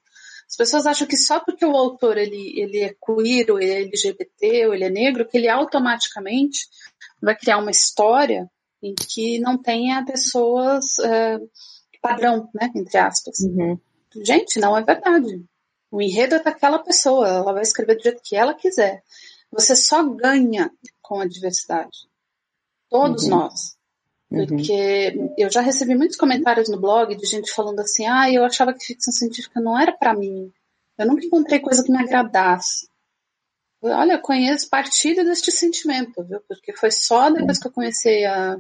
As pessoas acham que só porque o autor ele, ele é queer, ou ele é LGBT, ou ele é negro, que ele automaticamente vai criar uma história em que não tenha pessoas é, padrão, né, entre aspas. Uhum. Gente, não é verdade. O enredo é daquela pessoa, ela vai escrever do jeito que ela quiser. Você só ganha com a diversidade. Todos uhum. nós. Uhum. Porque uhum. eu já recebi muitos comentários no blog de gente falando assim: ah, eu achava que ficção científica não era para mim. Eu nunca encontrei coisa que me agradasse. Olha, eu conheço partilha deste sentimento, viu? Porque foi só depois que eu comecei a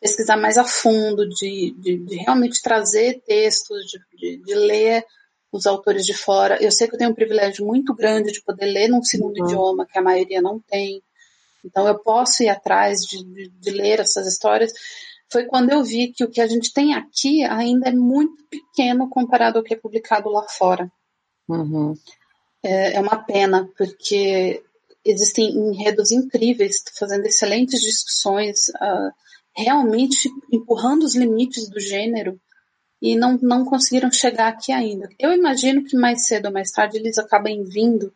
pesquisar mais a fundo, de, de, de realmente trazer textos, de, de, de ler os autores de fora. Eu sei que eu tenho um privilégio muito grande de poder ler num segundo uhum. idioma, que a maioria não tem. Então eu posso ir atrás de, de, de, ler essas histórias. Foi quando eu vi que o que a gente tem aqui ainda é muito pequeno comparado ao que é publicado lá fora. Uhum. É, é uma pena, porque existem enredos incríveis, fazendo excelentes discussões, uh, realmente empurrando os limites do gênero e não, não conseguiram chegar aqui ainda. Eu imagino que mais cedo ou mais tarde eles acabem vindo.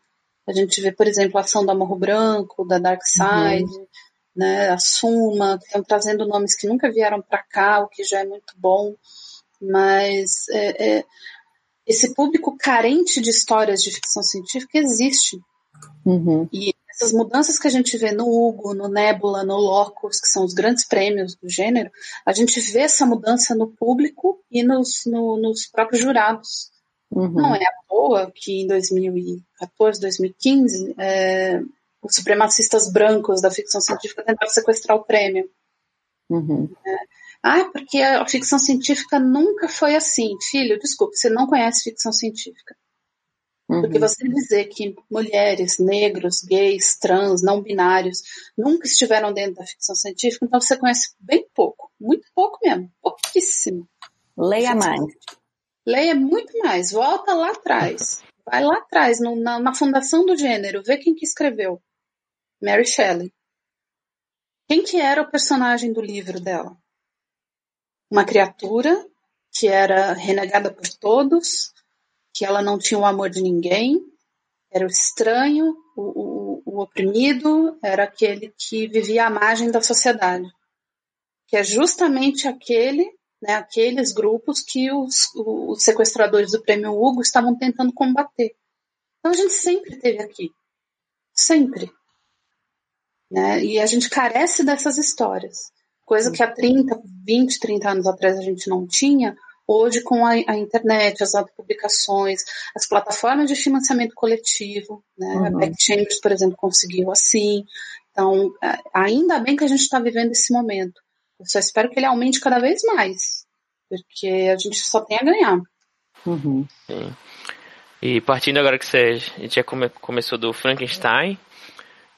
A gente vê, por exemplo, a ação da Morro Branco, da Dark Side, uhum. né, a Suma, que estão trazendo nomes que nunca vieram para cá, o que já é muito bom. Mas é, é, esse público carente de histórias de ficção científica existe. Uhum. E essas mudanças que a gente vê no Hugo, no Nebula, no Locus, que são os grandes prêmios do gênero, a gente vê essa mudança no público e nos, no, nos próprios jurados. Uhum. Não é à toa que em 2014, 2015, é, os supremacistas brancos da ficção científica tentaram sequestrar o prêmio. Uhum. É, Ah, porque a ficção científica nunca foi assim. Filho, desculpe, você não conhece ficção científica. Uhum. Porque você dizer que mulheres, negros, gays, trans, não binários nunca estiveram dentro da ficção científica, então você conhece bem pouco, muito pouco mesmo, pouquíssimo. Leia mais. Leia muito mais, volta lá atrás. Vai lá atrás, no, na, na, fundação do gênero, vê quem que escreveu. Mary Shelley. Quem que era o personagem do livro dela? Uma criatura que era renegada por todos, que ela não tinha o amor de ninguém, era o estranho, o, o, o oprimido, era aquele que vivia à margem da sociedade. Que é justamente aquele né, aqueles grupos que os, os sequestradores do prêmio Hugo estavam tentando combater. Então a gente sempre teve aqui. Sempre. Né? E a gente carece dessas histórias. Coisa que há 30, 20, 30 anos atrás a gente não tinha, hoje com a, a internet, as autopublicações, as plataformas de financiamento coletivo, né? Uhum. A Back Chambers, por exemplo, conseguiu assim. Então, ainda bem que a gente está vivendo esse momento. Eu só espero que ele aumente cada vez mais, porque a gente só tem a ganhar. Uhum. Sim. E partindo agora que você, a gente já come, começou do Frankenstein,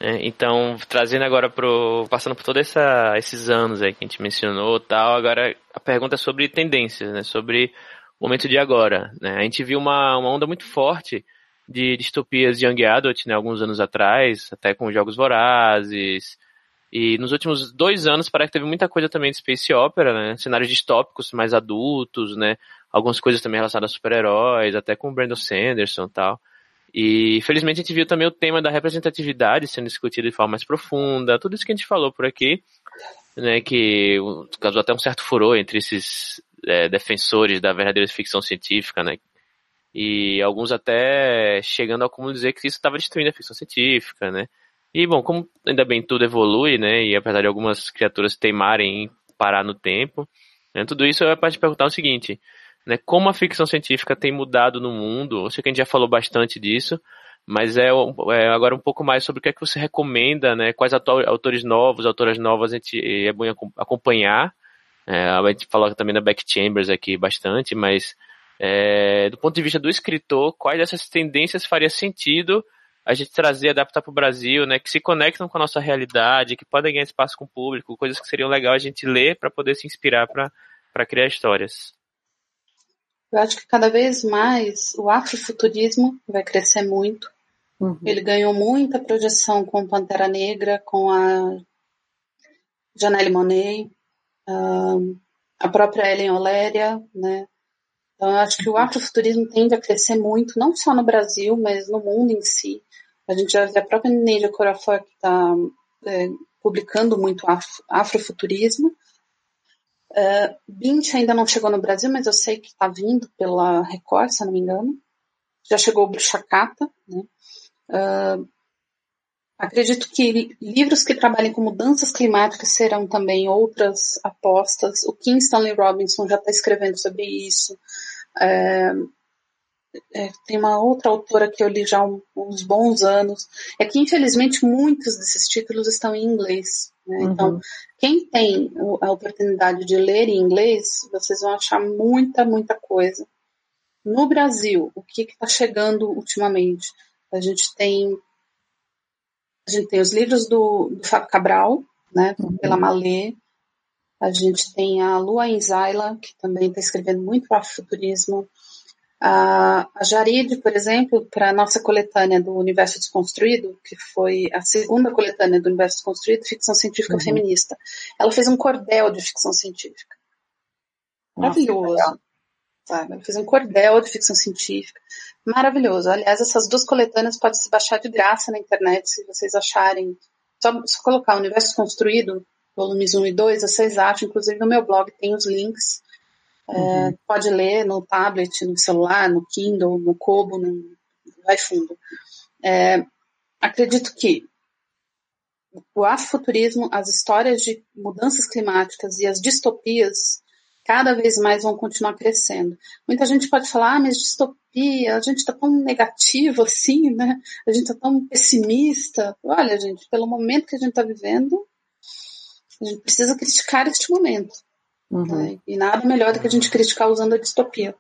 né? então trazendo agora pro, passando por todos esses anos aí que a gente mencionou tal, agora a pergunta é sobre tendências, né? sobre o momento de agora. Né? A gente viu uma, uma onda muito forte de distopias de Young Adult, né, alguns anos atrás, até com Jogos Vorazes, e nos últimos dois anos parece que teve muita coisa também de space opera, né? Cenários distópicos mais adultos, né? Algumas coisas também relacionadas a super-heróis, até com o Brandon Sanderson e tal. E felizmente a gente viu também o tema da representatividade sendo discutido de forma mais profunda, tudo isso que a gente falou por aqui, né? Que causou até um certo furor entre esses é, defensores da verdadeira ficção científica, né? E alguns até chegando ao como dizer que isso estava destruindo a ficção científica, né? E, bom, como ainda bem tudo evolui, né, e apesar de algumas criaturas teimarem em parar no tempo, né, tudo isso é para te perguntar o seguinte, né, como a ficção científica tem mudado no mundo, eu sei que a gente já falou bastante disso, mas é, é agora um pouco mais sobre o que é que você recomenda, né, quais autores novos, autoras novas a gente, é bom acompanhar, é, a gente falou também da Beck Chambers aqui bastante, mas é, do ponto de vista do escritor, quais dessas tendências faria sentido a gente trazer, adaptar para o Brasil, né, que se conectam com a nossa realidade, que podem ganhar espaço com o público, coisas que seriam legal a gente ler para poder se inspirar para criar histórias. Eu acho que cada vez mais o afrofuturismo vai crescer muito. Uhum. Ele ganhou muita projeção com Pantera Negra, com a Janelle Monet, a própria Ellen Oléria, né? Então, eu acho que o uhum. afrofuturismo tende a crescer muito, não só no Brasil, mas no mundo em si. A gente já vê a própria Neide Corafor que está é, publicando muito afro, afrofuturismo. Uh, Bint ainda não chegou no Brasil, mas eu sei que está vindo pela Record, se não me engano. Já chegou o Bruxacata, né? Uh, acredito que livros que trabalhem com mudanças climáticas serão também outras apostas. O Kim Stanley Robinson já está escrevendo sobre isso. Uh, é, tem uma outra autora que eu li já há uns bons anos, é que infelizmente muitos desses títulos estão em inglês. Né? Uhum. Então, quem tem a oportunidade de ler em inglês, vocês vão achar muita, muita coisa. No Brasil, o que está chegando ultimamente? A gente tem a gente tem os livros do, do Fábio Cabral, né, uhum. pela Malê. A gente tem a Lua Enzaila, que também está escrevendo muito para futurismo. A, a Jarid, por exemplo, para a nossa coletânea do Universo Desconstruído, que foi a segunda coletânea do Universo Desconstruído, ficção científica uhum. feminista, ela fez um cordel de ficção científica. Maravilhoso. sabe? Ela fez um cordel de ficção científica. Maravilhoso. Aliás, essas duas coletâneas podem se baixar de graça na internet, se vocês acharem. Só, só colocar Universo Construído, volumes 1 e 2, vocês acham. Inclusive no meu blog tem os links Uhum. É, pode ler no tablet, no celular, no Kindle, no Kobo, no vai fundo. É, acredito que o afrofuturismo, as histórias de mudanças climáticas e as distopias cada vez mais vão continuar crescendo. Muita gente pode falar, ah, mas distopia, a gente está tão negativo assim, né? A gente está tão pessimista. Olha, gente, pelo momento que a gente está vivendo, a gente precisa criticar este momento. Uhum. Né? E nada melhor do que a gente criticar usando a distopia.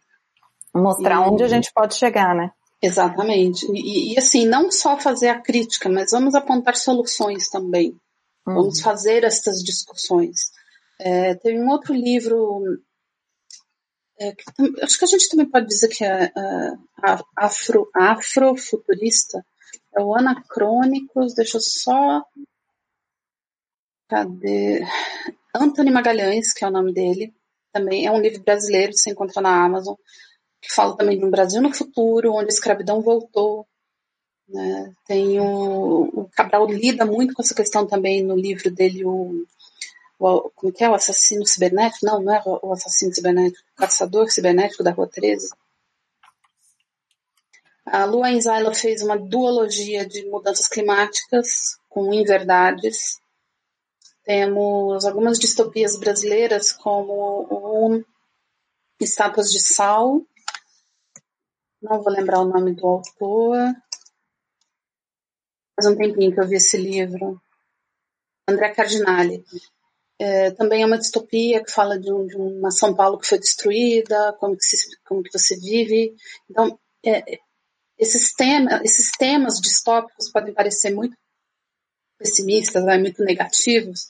Mostrar e, onde a gente pode chegar, né? Exatamente. E, e, assim, não só fazer a crítica, mas vamos apontar soluções também. Uhum. Vamos fazer essas discussões. É, tem um outro livro, é, que, acho que a gente também pode dizer que é, é afro, afrofuturista, é o Anacrônicos, deixa eu só. Cadê? Anthony Magalhães, que é o nome dele, também é um livro brasileiro, você encontra na Amazon que fala também de um Brasil no futuro, onde a escravidão voltou. Né? Tem o, o Cabral lida muito com essa questão também no livro dele, o, o como que é, o assassino cibernético? Não, não é o assassino cibernético, o caçador cibernético da Rua 13. A Lua Enzaila fez uma duologia de mudanças climáticas com inverdades. Temos algumas distopias brasileiras, como o Estátuas de Sal, não vou lembrar o nome do autor. Faz um tempinho que eu vi esse livro. André Cardinale. É, também é uma distopia que fala de, um, de, uma São Paulo que foi destruída, como que, se, como que você vive. Então, é, esses, tema, esses temas distópicos podem parecer muito pessimistas, né, muito negativos,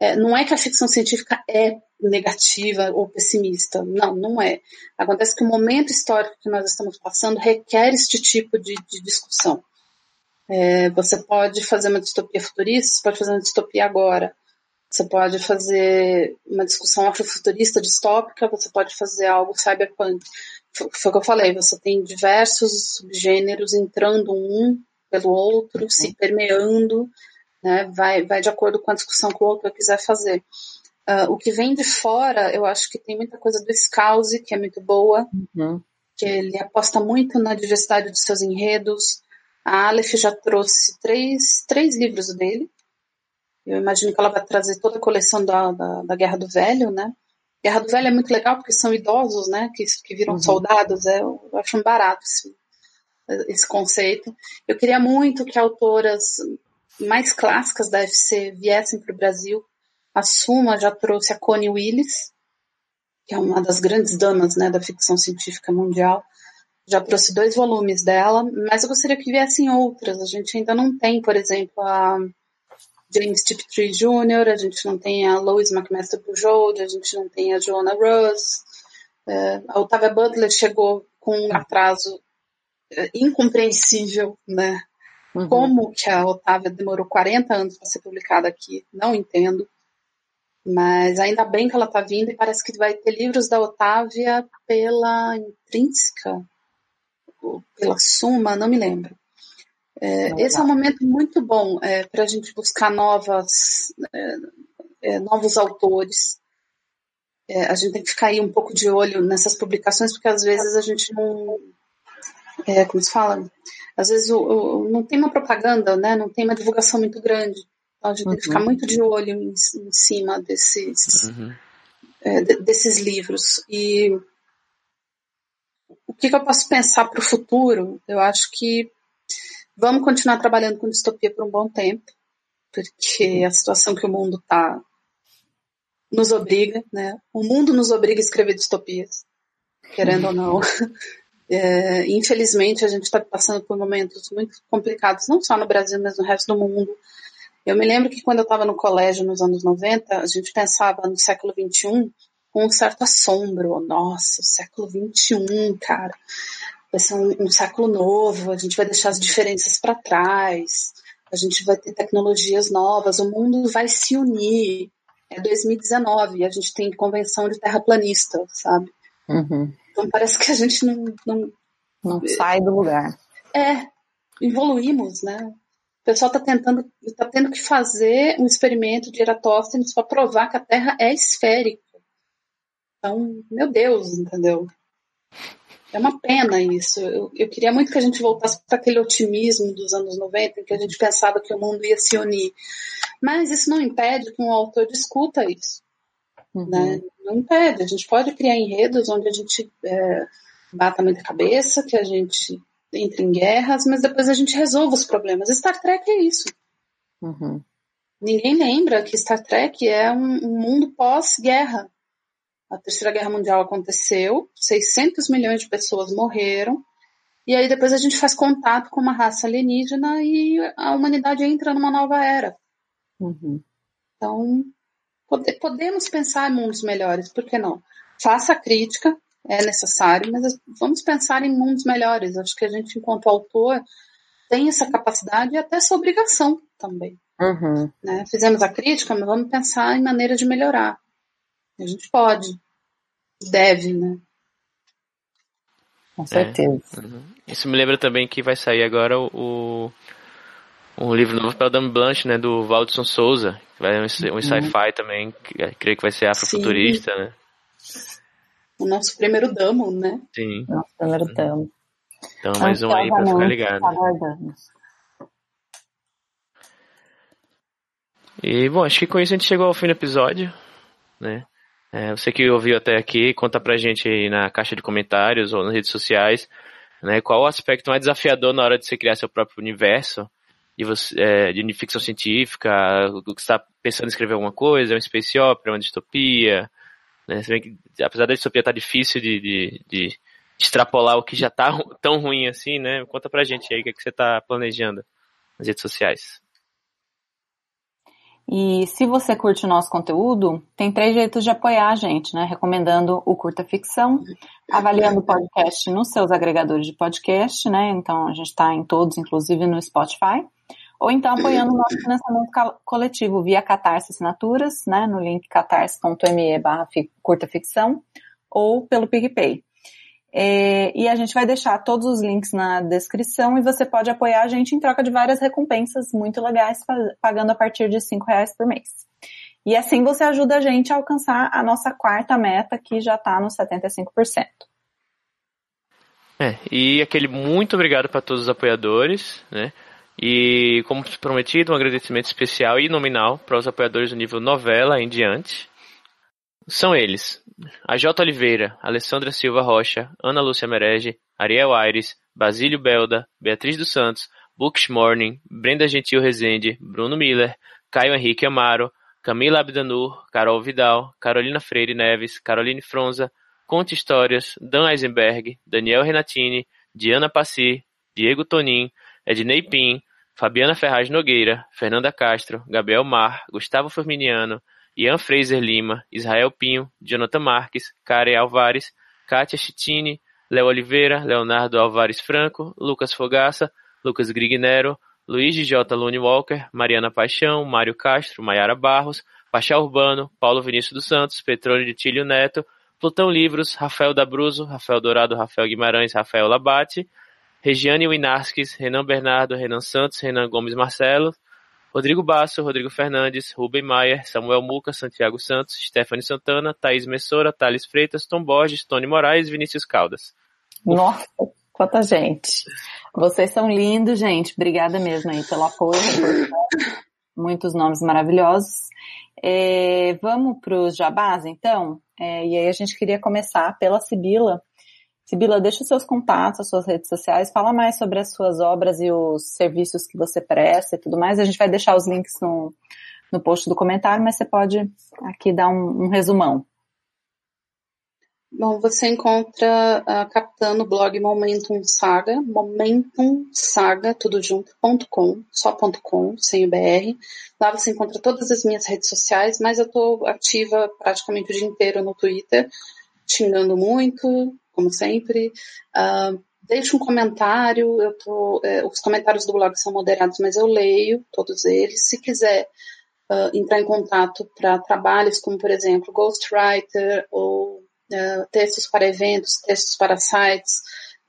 é, não é que a ficção científica é negativa ou pessimista. Não, não é. Acontece que o momento histórico que nós estamos passando requer este tipo de, de discussão. É, você pode fazer uma distopia futurista, você pode fazer uma distopia agora. Você pode fazer uma discussão afrofuturista distópica, você pode fazer algo cyberpunk. Foi o que eu falei, você tem diversos subgêneros entrando um pelo outro, se uhum. permeando, né? Vai, vai de acordo com a discussão que o autor quiser fazer. Uh, o que vem de fora, eu acho que tem muita coisa do Scouse, que é muito boa, uhum. que ele aposta muito na diversidade dos seus enredos. A Aleph já trouxe três, três livros dele. Eu imagino que ela vai trazer toda a coleção da, da, da Guerra do Velho, né? Guerra do Velho é muito legal porque são idosos, né? Que, que viram uhum. soldados. É, eu acho um barato esse, esse conceito. Eu queria muito que autoras mais clássicas da FC viessem para o Brasil. A Suma já trouxe a Connie Willis, que é uma das grandes damas né, da ficção científica mundial. Já trouxe dois volumes dela, mas eu gostaria que viessem outras. A gente ainda não tem, por exemplo, a James Tiptree Jr., a gente não tem a Lois McMaster Bujold, a gente não tem a Joanna Russ. É, a Octavia Butler chegou com um atraso é, incompreensível, né? Uhum. Como que a Otávia demorou 40 anos para ser publicada aqui, não entendo. Mas ainda bem que ela está vindo e parece que vai ter livros da Otávia pela Intrínseca, pela Suma, não me lembro. É, esse é um momento muito bom é, para a gente buscar novas, é, é, novos autores. É, a gente tem que ficar aí um pouco de olho nessas publicações, porque às vezes a gente não. É, como se fala? às vezes o, o, não tem uma propaganda, né? Não tem uma divulgação muito grande. Então a gente uhum. tem que ficar uhum. muito de olho em, em cima desses, uhum. é, de, desses livros. E o que, que eu posso pensar para o futuro? Eu acho que vamos continuar trabalhando com distopia por um bom tempo, porque a situação que o mundo está nos obriga, né? O mundo nos obriga a escrever distopias, querendo ou não. É, infelizmente, a gente está passando por momentos muito complicados, não só no Brasil, mas no resto do mundo. Eu me lembro que quando eu estava no colégio nos anos 90, a gente pensava no século XXI com um certo assombro. Nossa, o século XXI, cara, vai ser um, um século novo, a gente vai deixar as diferenças para trás, a gente vai ter tecnologias novas, o mundo vai se unir. É 2019 e a gente tem convenção de terraplanista, sabe? Uhum. Então parece que a gente não. Não, não sai do lugar. É, evoluímos, né? O pessoal está tentando, está tendo que fazer um experimento de Eratóstenes para provar que a Terra é esférica. Então, meu Deus, entendeu? É uma pena isso. Eu, eu queria muito que a gente voltasse para aquele otimismo dos anos 90, em que a gente pensava que o mundo ia se unir. Mas isso não impede que um autor discuta isso. Uhum. Né? Não impede. A gente pode criar enredos onde a gente é, bata muita cabeça, que a gente entre em guerras, mas depois a gente resolve os problemas. Star Trek é isso. Uhum. Ninguém lembra que Star Trek é um, um mundo pós-guerra. A Terceira Guerra Mundial aconteceu, 600 milhões de pessoas morreram, e aí depois a gente faz contato com uma raça alienígena e a humanidade entra numa nova era. Uhum. Então, pode, podemos pensar em mundos melhores, por que não? Faça a crítica, é necessário, mas vamos pensar em mundos melhores. Acho que a gente, enquanto autor, tem essa capacidade e até essa obrigação também. Uhum. Né? Fizemos a crítica, mas vamos pensar em maneiras de melhorar. A gente pode, deve, né? Com certeza. É. Uhum. Isso me lembra também que vai sair agora o, um livro novo pela Dame Blanche, né, do Valdson Souza, que vai um, um uhum. sci-fi também, que, é, creio que vai ser afrofuturista, Sim. né? O nosso primeiro damo, né? Sim. Nosso primeiro damo. Então, mais um aí pra ficar ligado. E, bom, acho que com isso a gente chegou ao fim do episódio, né? É, você que ouviu até aqui, conta pra gente aí na caixa de comentários ou nas redes sociais, né? Qual o aspecto mais desafiador na hora de você criar seu próprio universo de, você, é, de ficção científica, o que está pensando em escrever alguma coisa, é uma space opera, uma distopia, né? Que, apesar da distopia estar tá difícil de, de, de extrapolar o que já está tão ruim assim, né? Conta pra gente aí o que, é que você está planejando nas redes sociais. E se você curte o nosso conteúdo, tem três jeitos de apoiar a gente, né? Recomendando o Curta Ficção, avaliando o podcast nos seus agregadores de podcast, né? Então a gente está em todos, inclusive no Spotify. Ou então apoiando o nosso financiamento coletivo via Catarse Assinaturas, né? No link catarse.me barra curta ficção, ou pelo PicPay. É, e a gente vai deixar todos os links na descrição e você pode apoiar a gente em troca de várias recompensas muito legais, pagando a partir de cinco reais por mês. E assim você ajuda a gente a alcançar a nossa quarta meta, que já está nos 75%. É, e aquele muito obrigado para todos os apoiadores, né? E como prometido, um agradecimento especial e nominal para os apoiadores do nível novela em diante. São eles: a J. Oliveira, Alessandra Silva Rocha, Ana Lúcia Merege, Ariel Aires, Basílio Belda, Beatriz dos Santos, Books Morning, Brenda Gentil Rezende, Bruno Miller, Caio Henrique Amaro, Camila Abdanur, Carol Vidal, Carolina Freire Neves, Caroline Fronza, Conte Histórias, Dan Eisenberg, Daniel Renatini, Diana Passi, Diego Tonin, Ednei Pim, Fabiana Ferraz Nogueira, Fernanda Castro, Gabriel Mar, Gustavo Forminiano, Ian Fraser Lima, Israel Pinho, Jonathan Marques, Karen Alvares, Kátia Chitini, Léo Oliveira, Leonardo Alvares Franco, Lucas Fogaça, Lucas Grignero, Luiz J. Lune Walker, Mariana Paixão, Mário Castro, Maiara Barros, Pachá Urbano, Paulo Vinícius dos Santos, Petrônio de Tílio Neto, Plutão Livros, Rafael Dabruzo, Rafael Dourado, Rafael Guimarães, Rafael Labate, Regiane Winarskis, Renan Bernardo, Renan Santos, Renan Gomes Marcelo, Rodrigo Basso, Rodrigo Fernandes, Rubem Maier, Samuel Muca, Santiago Santos, Stephanie Santana, Thaís Messora, Thales Freitas, Tom Borges, Tony Moraes Vinícius Caldas. Nossa, quanta gente. Vocês são lindos, gente. Obrigada mesmo aí pelo apoio. Muitos nomes maravilhosos. É, vamos para os jabás, então? É, e aí a gente queria começar pela Sibila, Sibila, deixa os seus contatos, as suas redes sociais, fala mais sobre as suas obras e os serviços que você presta e tudo mais. A gente vai deixar os links no, no post do comentário, mas você pode aqui dar um, um resumão. Bom, você encontra a Capitã no blog Momentum Saga, Momentum Saga, tudo junto, ponto .com, só ponto .com, sem o BR. Lá você encontra todas as minhas redes sociais, mas eu estou ativa praticamente o dia inteiro no Twitter, xingando muito, como sempre. Uh, deixe um comentário, eu tô, é, os comentários do blog são moderados, mas eu leio todos eles. Se quiser uh, entrar em contato para trabalhos como, por exemplo, ghostwriter ou uh, textos para eventos, textos para sites,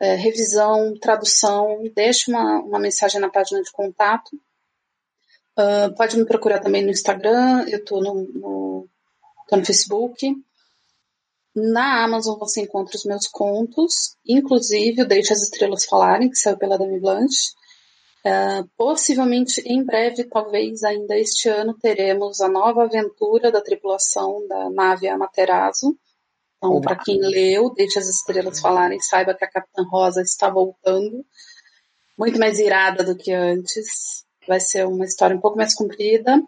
uh, revisão, tradução, deixe uma, uma mensagem na página de contato. pode me procurar também no Instagram, eu estou no, no, no Facebook. Na Amazon você encontra os meus contos, inclusive o Deixe as Estrelas Falarem, que saiu pela Dami Blanche. Uh, possivelmente em breve, talvez ainda este ano, teremos a nova aventura da tripulação da nave Amaterasu. Então, para quem leu, Deixe as Estrelas Falarem, saiba que a Capitã Rosa está voltando, muito mais irada do que antes. Vai ser uma história um pouco mais comprida,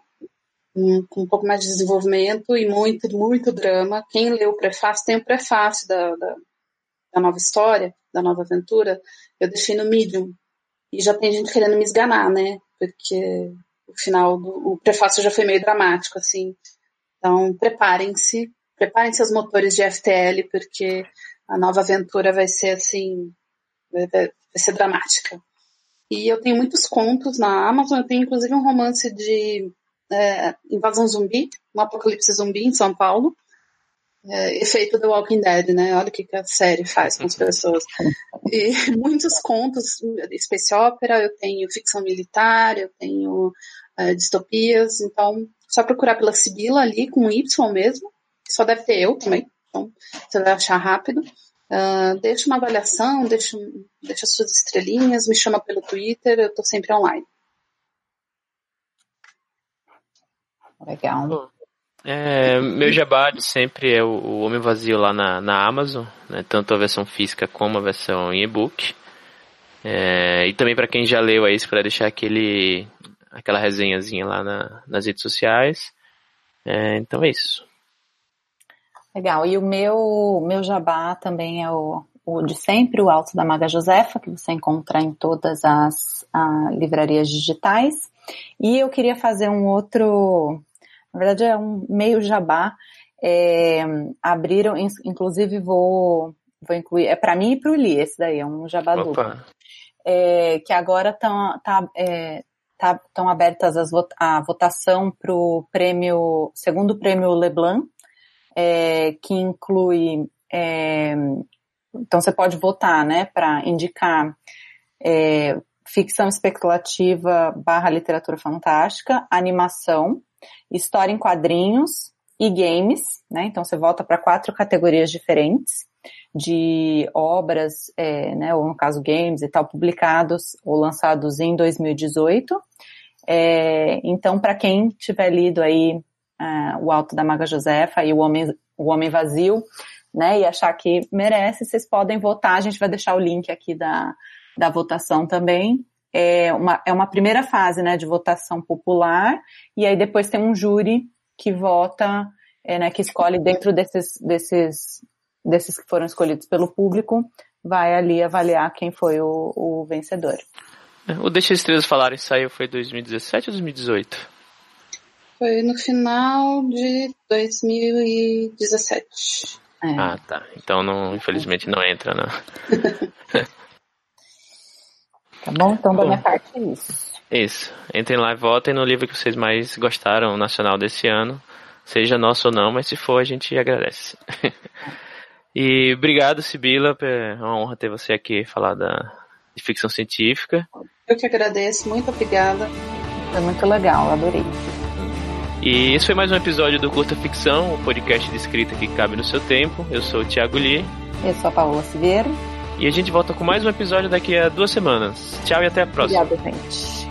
com um pouco mais de desenvolvimento e muito, muito drama. Quem leu o prefácio, tem o prefácio da, da, da nova história, da nova aventura, eu deixei no Medium. E já tem gente querendo me esganar, né? Porque o final do o prefácio já foi meio dramático, assim. Então, preparem-se, preparem-se os motores de FTL, porque a nova aventura vai ser assim, vai, vai ser dramática. E eu tenho muitos contos na Amazon, eu tenho inclusive um romance de é, invasão zumbi, um apocalipse zumbi em São Paulo. É, efeito The Walking Dead, né? Olha o que, a série faz com as pessoas. E muitos contos, space opera, eu tenho ficção militar, eu tenho é, distopias, então só procurar pela Sibila ali, com Y mesmo, só deve ter eu também, então você vai achar rápido. Uh, deixa uma avaliação, deixa, deixa suas estrelinhas, me chama pelo Twitter, eu tô sempre online. Legal. É, meu jabá de sempre é o, o Homem Vazio lá na, na Amazon, né, tanto a versão física como a versão em e-book. É, e também para quem já leu aí, para deixar aquele, aquela resenhazinha lá na, nas redes sociais. É, então é isso. Legal. E o meu, meu jabá também é o, o de sempre, o Alto da Maga Josefa, que você encontra em todas as livrarias digitais. E eu queria fazer um outro na verdade é um meio jabá. É, abriram, inclusive vou, vou incluir, é para mim e para o Li, esse daí, é um jabá duplo. É, que agora estão tá, é, tá, abertas as, a votação para o prêmio, segundo prêmio Leblanc, é, que inclui, é, então você pode votar, né, para indicar é, ficção especulativa barra literatura fantástica, animação, história em quadrinhos e games, né? Então você volta para quatro categorias diferentes de obras, é, né, ou no caso games e tal, publicados ou lançados em 2018. É, então, para quem tiver lido aí uh, o Alto da Maga Josefa e o Homem, o Homem Vazio, né, e achar que merece, vocês podem votar. A gente vai deixar o link aqui da, da votação também é uma, é uma primeira fase, né, de votação popular, e aí depois tem um júri que vota, é, né, que escolhe dentro desses, desses, desses que foram escolhidos pelo público, vai ali avaliar quem foi o, o vencedor. O Deixa as Estrelas Falarem saiu foi 2017 ou 2018? Foi no final de 2017. É. Ah, tá. Então, não, infelizmente, não entra, não. Tá bom? Então, da minha parte, é isso. Isso. Entrem lá e votem no livro que vocês mais gostaram, nacional desse ano. Seja nosso ou não, mas se for, a gente agradece. e obrigado, Sibila. É uma honra ter você aqui falar da, de ficção científica. Eu que agradeço. Muito obrigada. Foi muito legal, adorei. E esse foi mais um episódio do Curta Ficção, o podcast de escrita que cabe no seu tempo. Eu sou o Thiago Lee. Eu sou a Paola Siveiro. E a gente volta com mais um episódio daqui a duas semanas. Tchau e até a próxima. Obrigada, gente.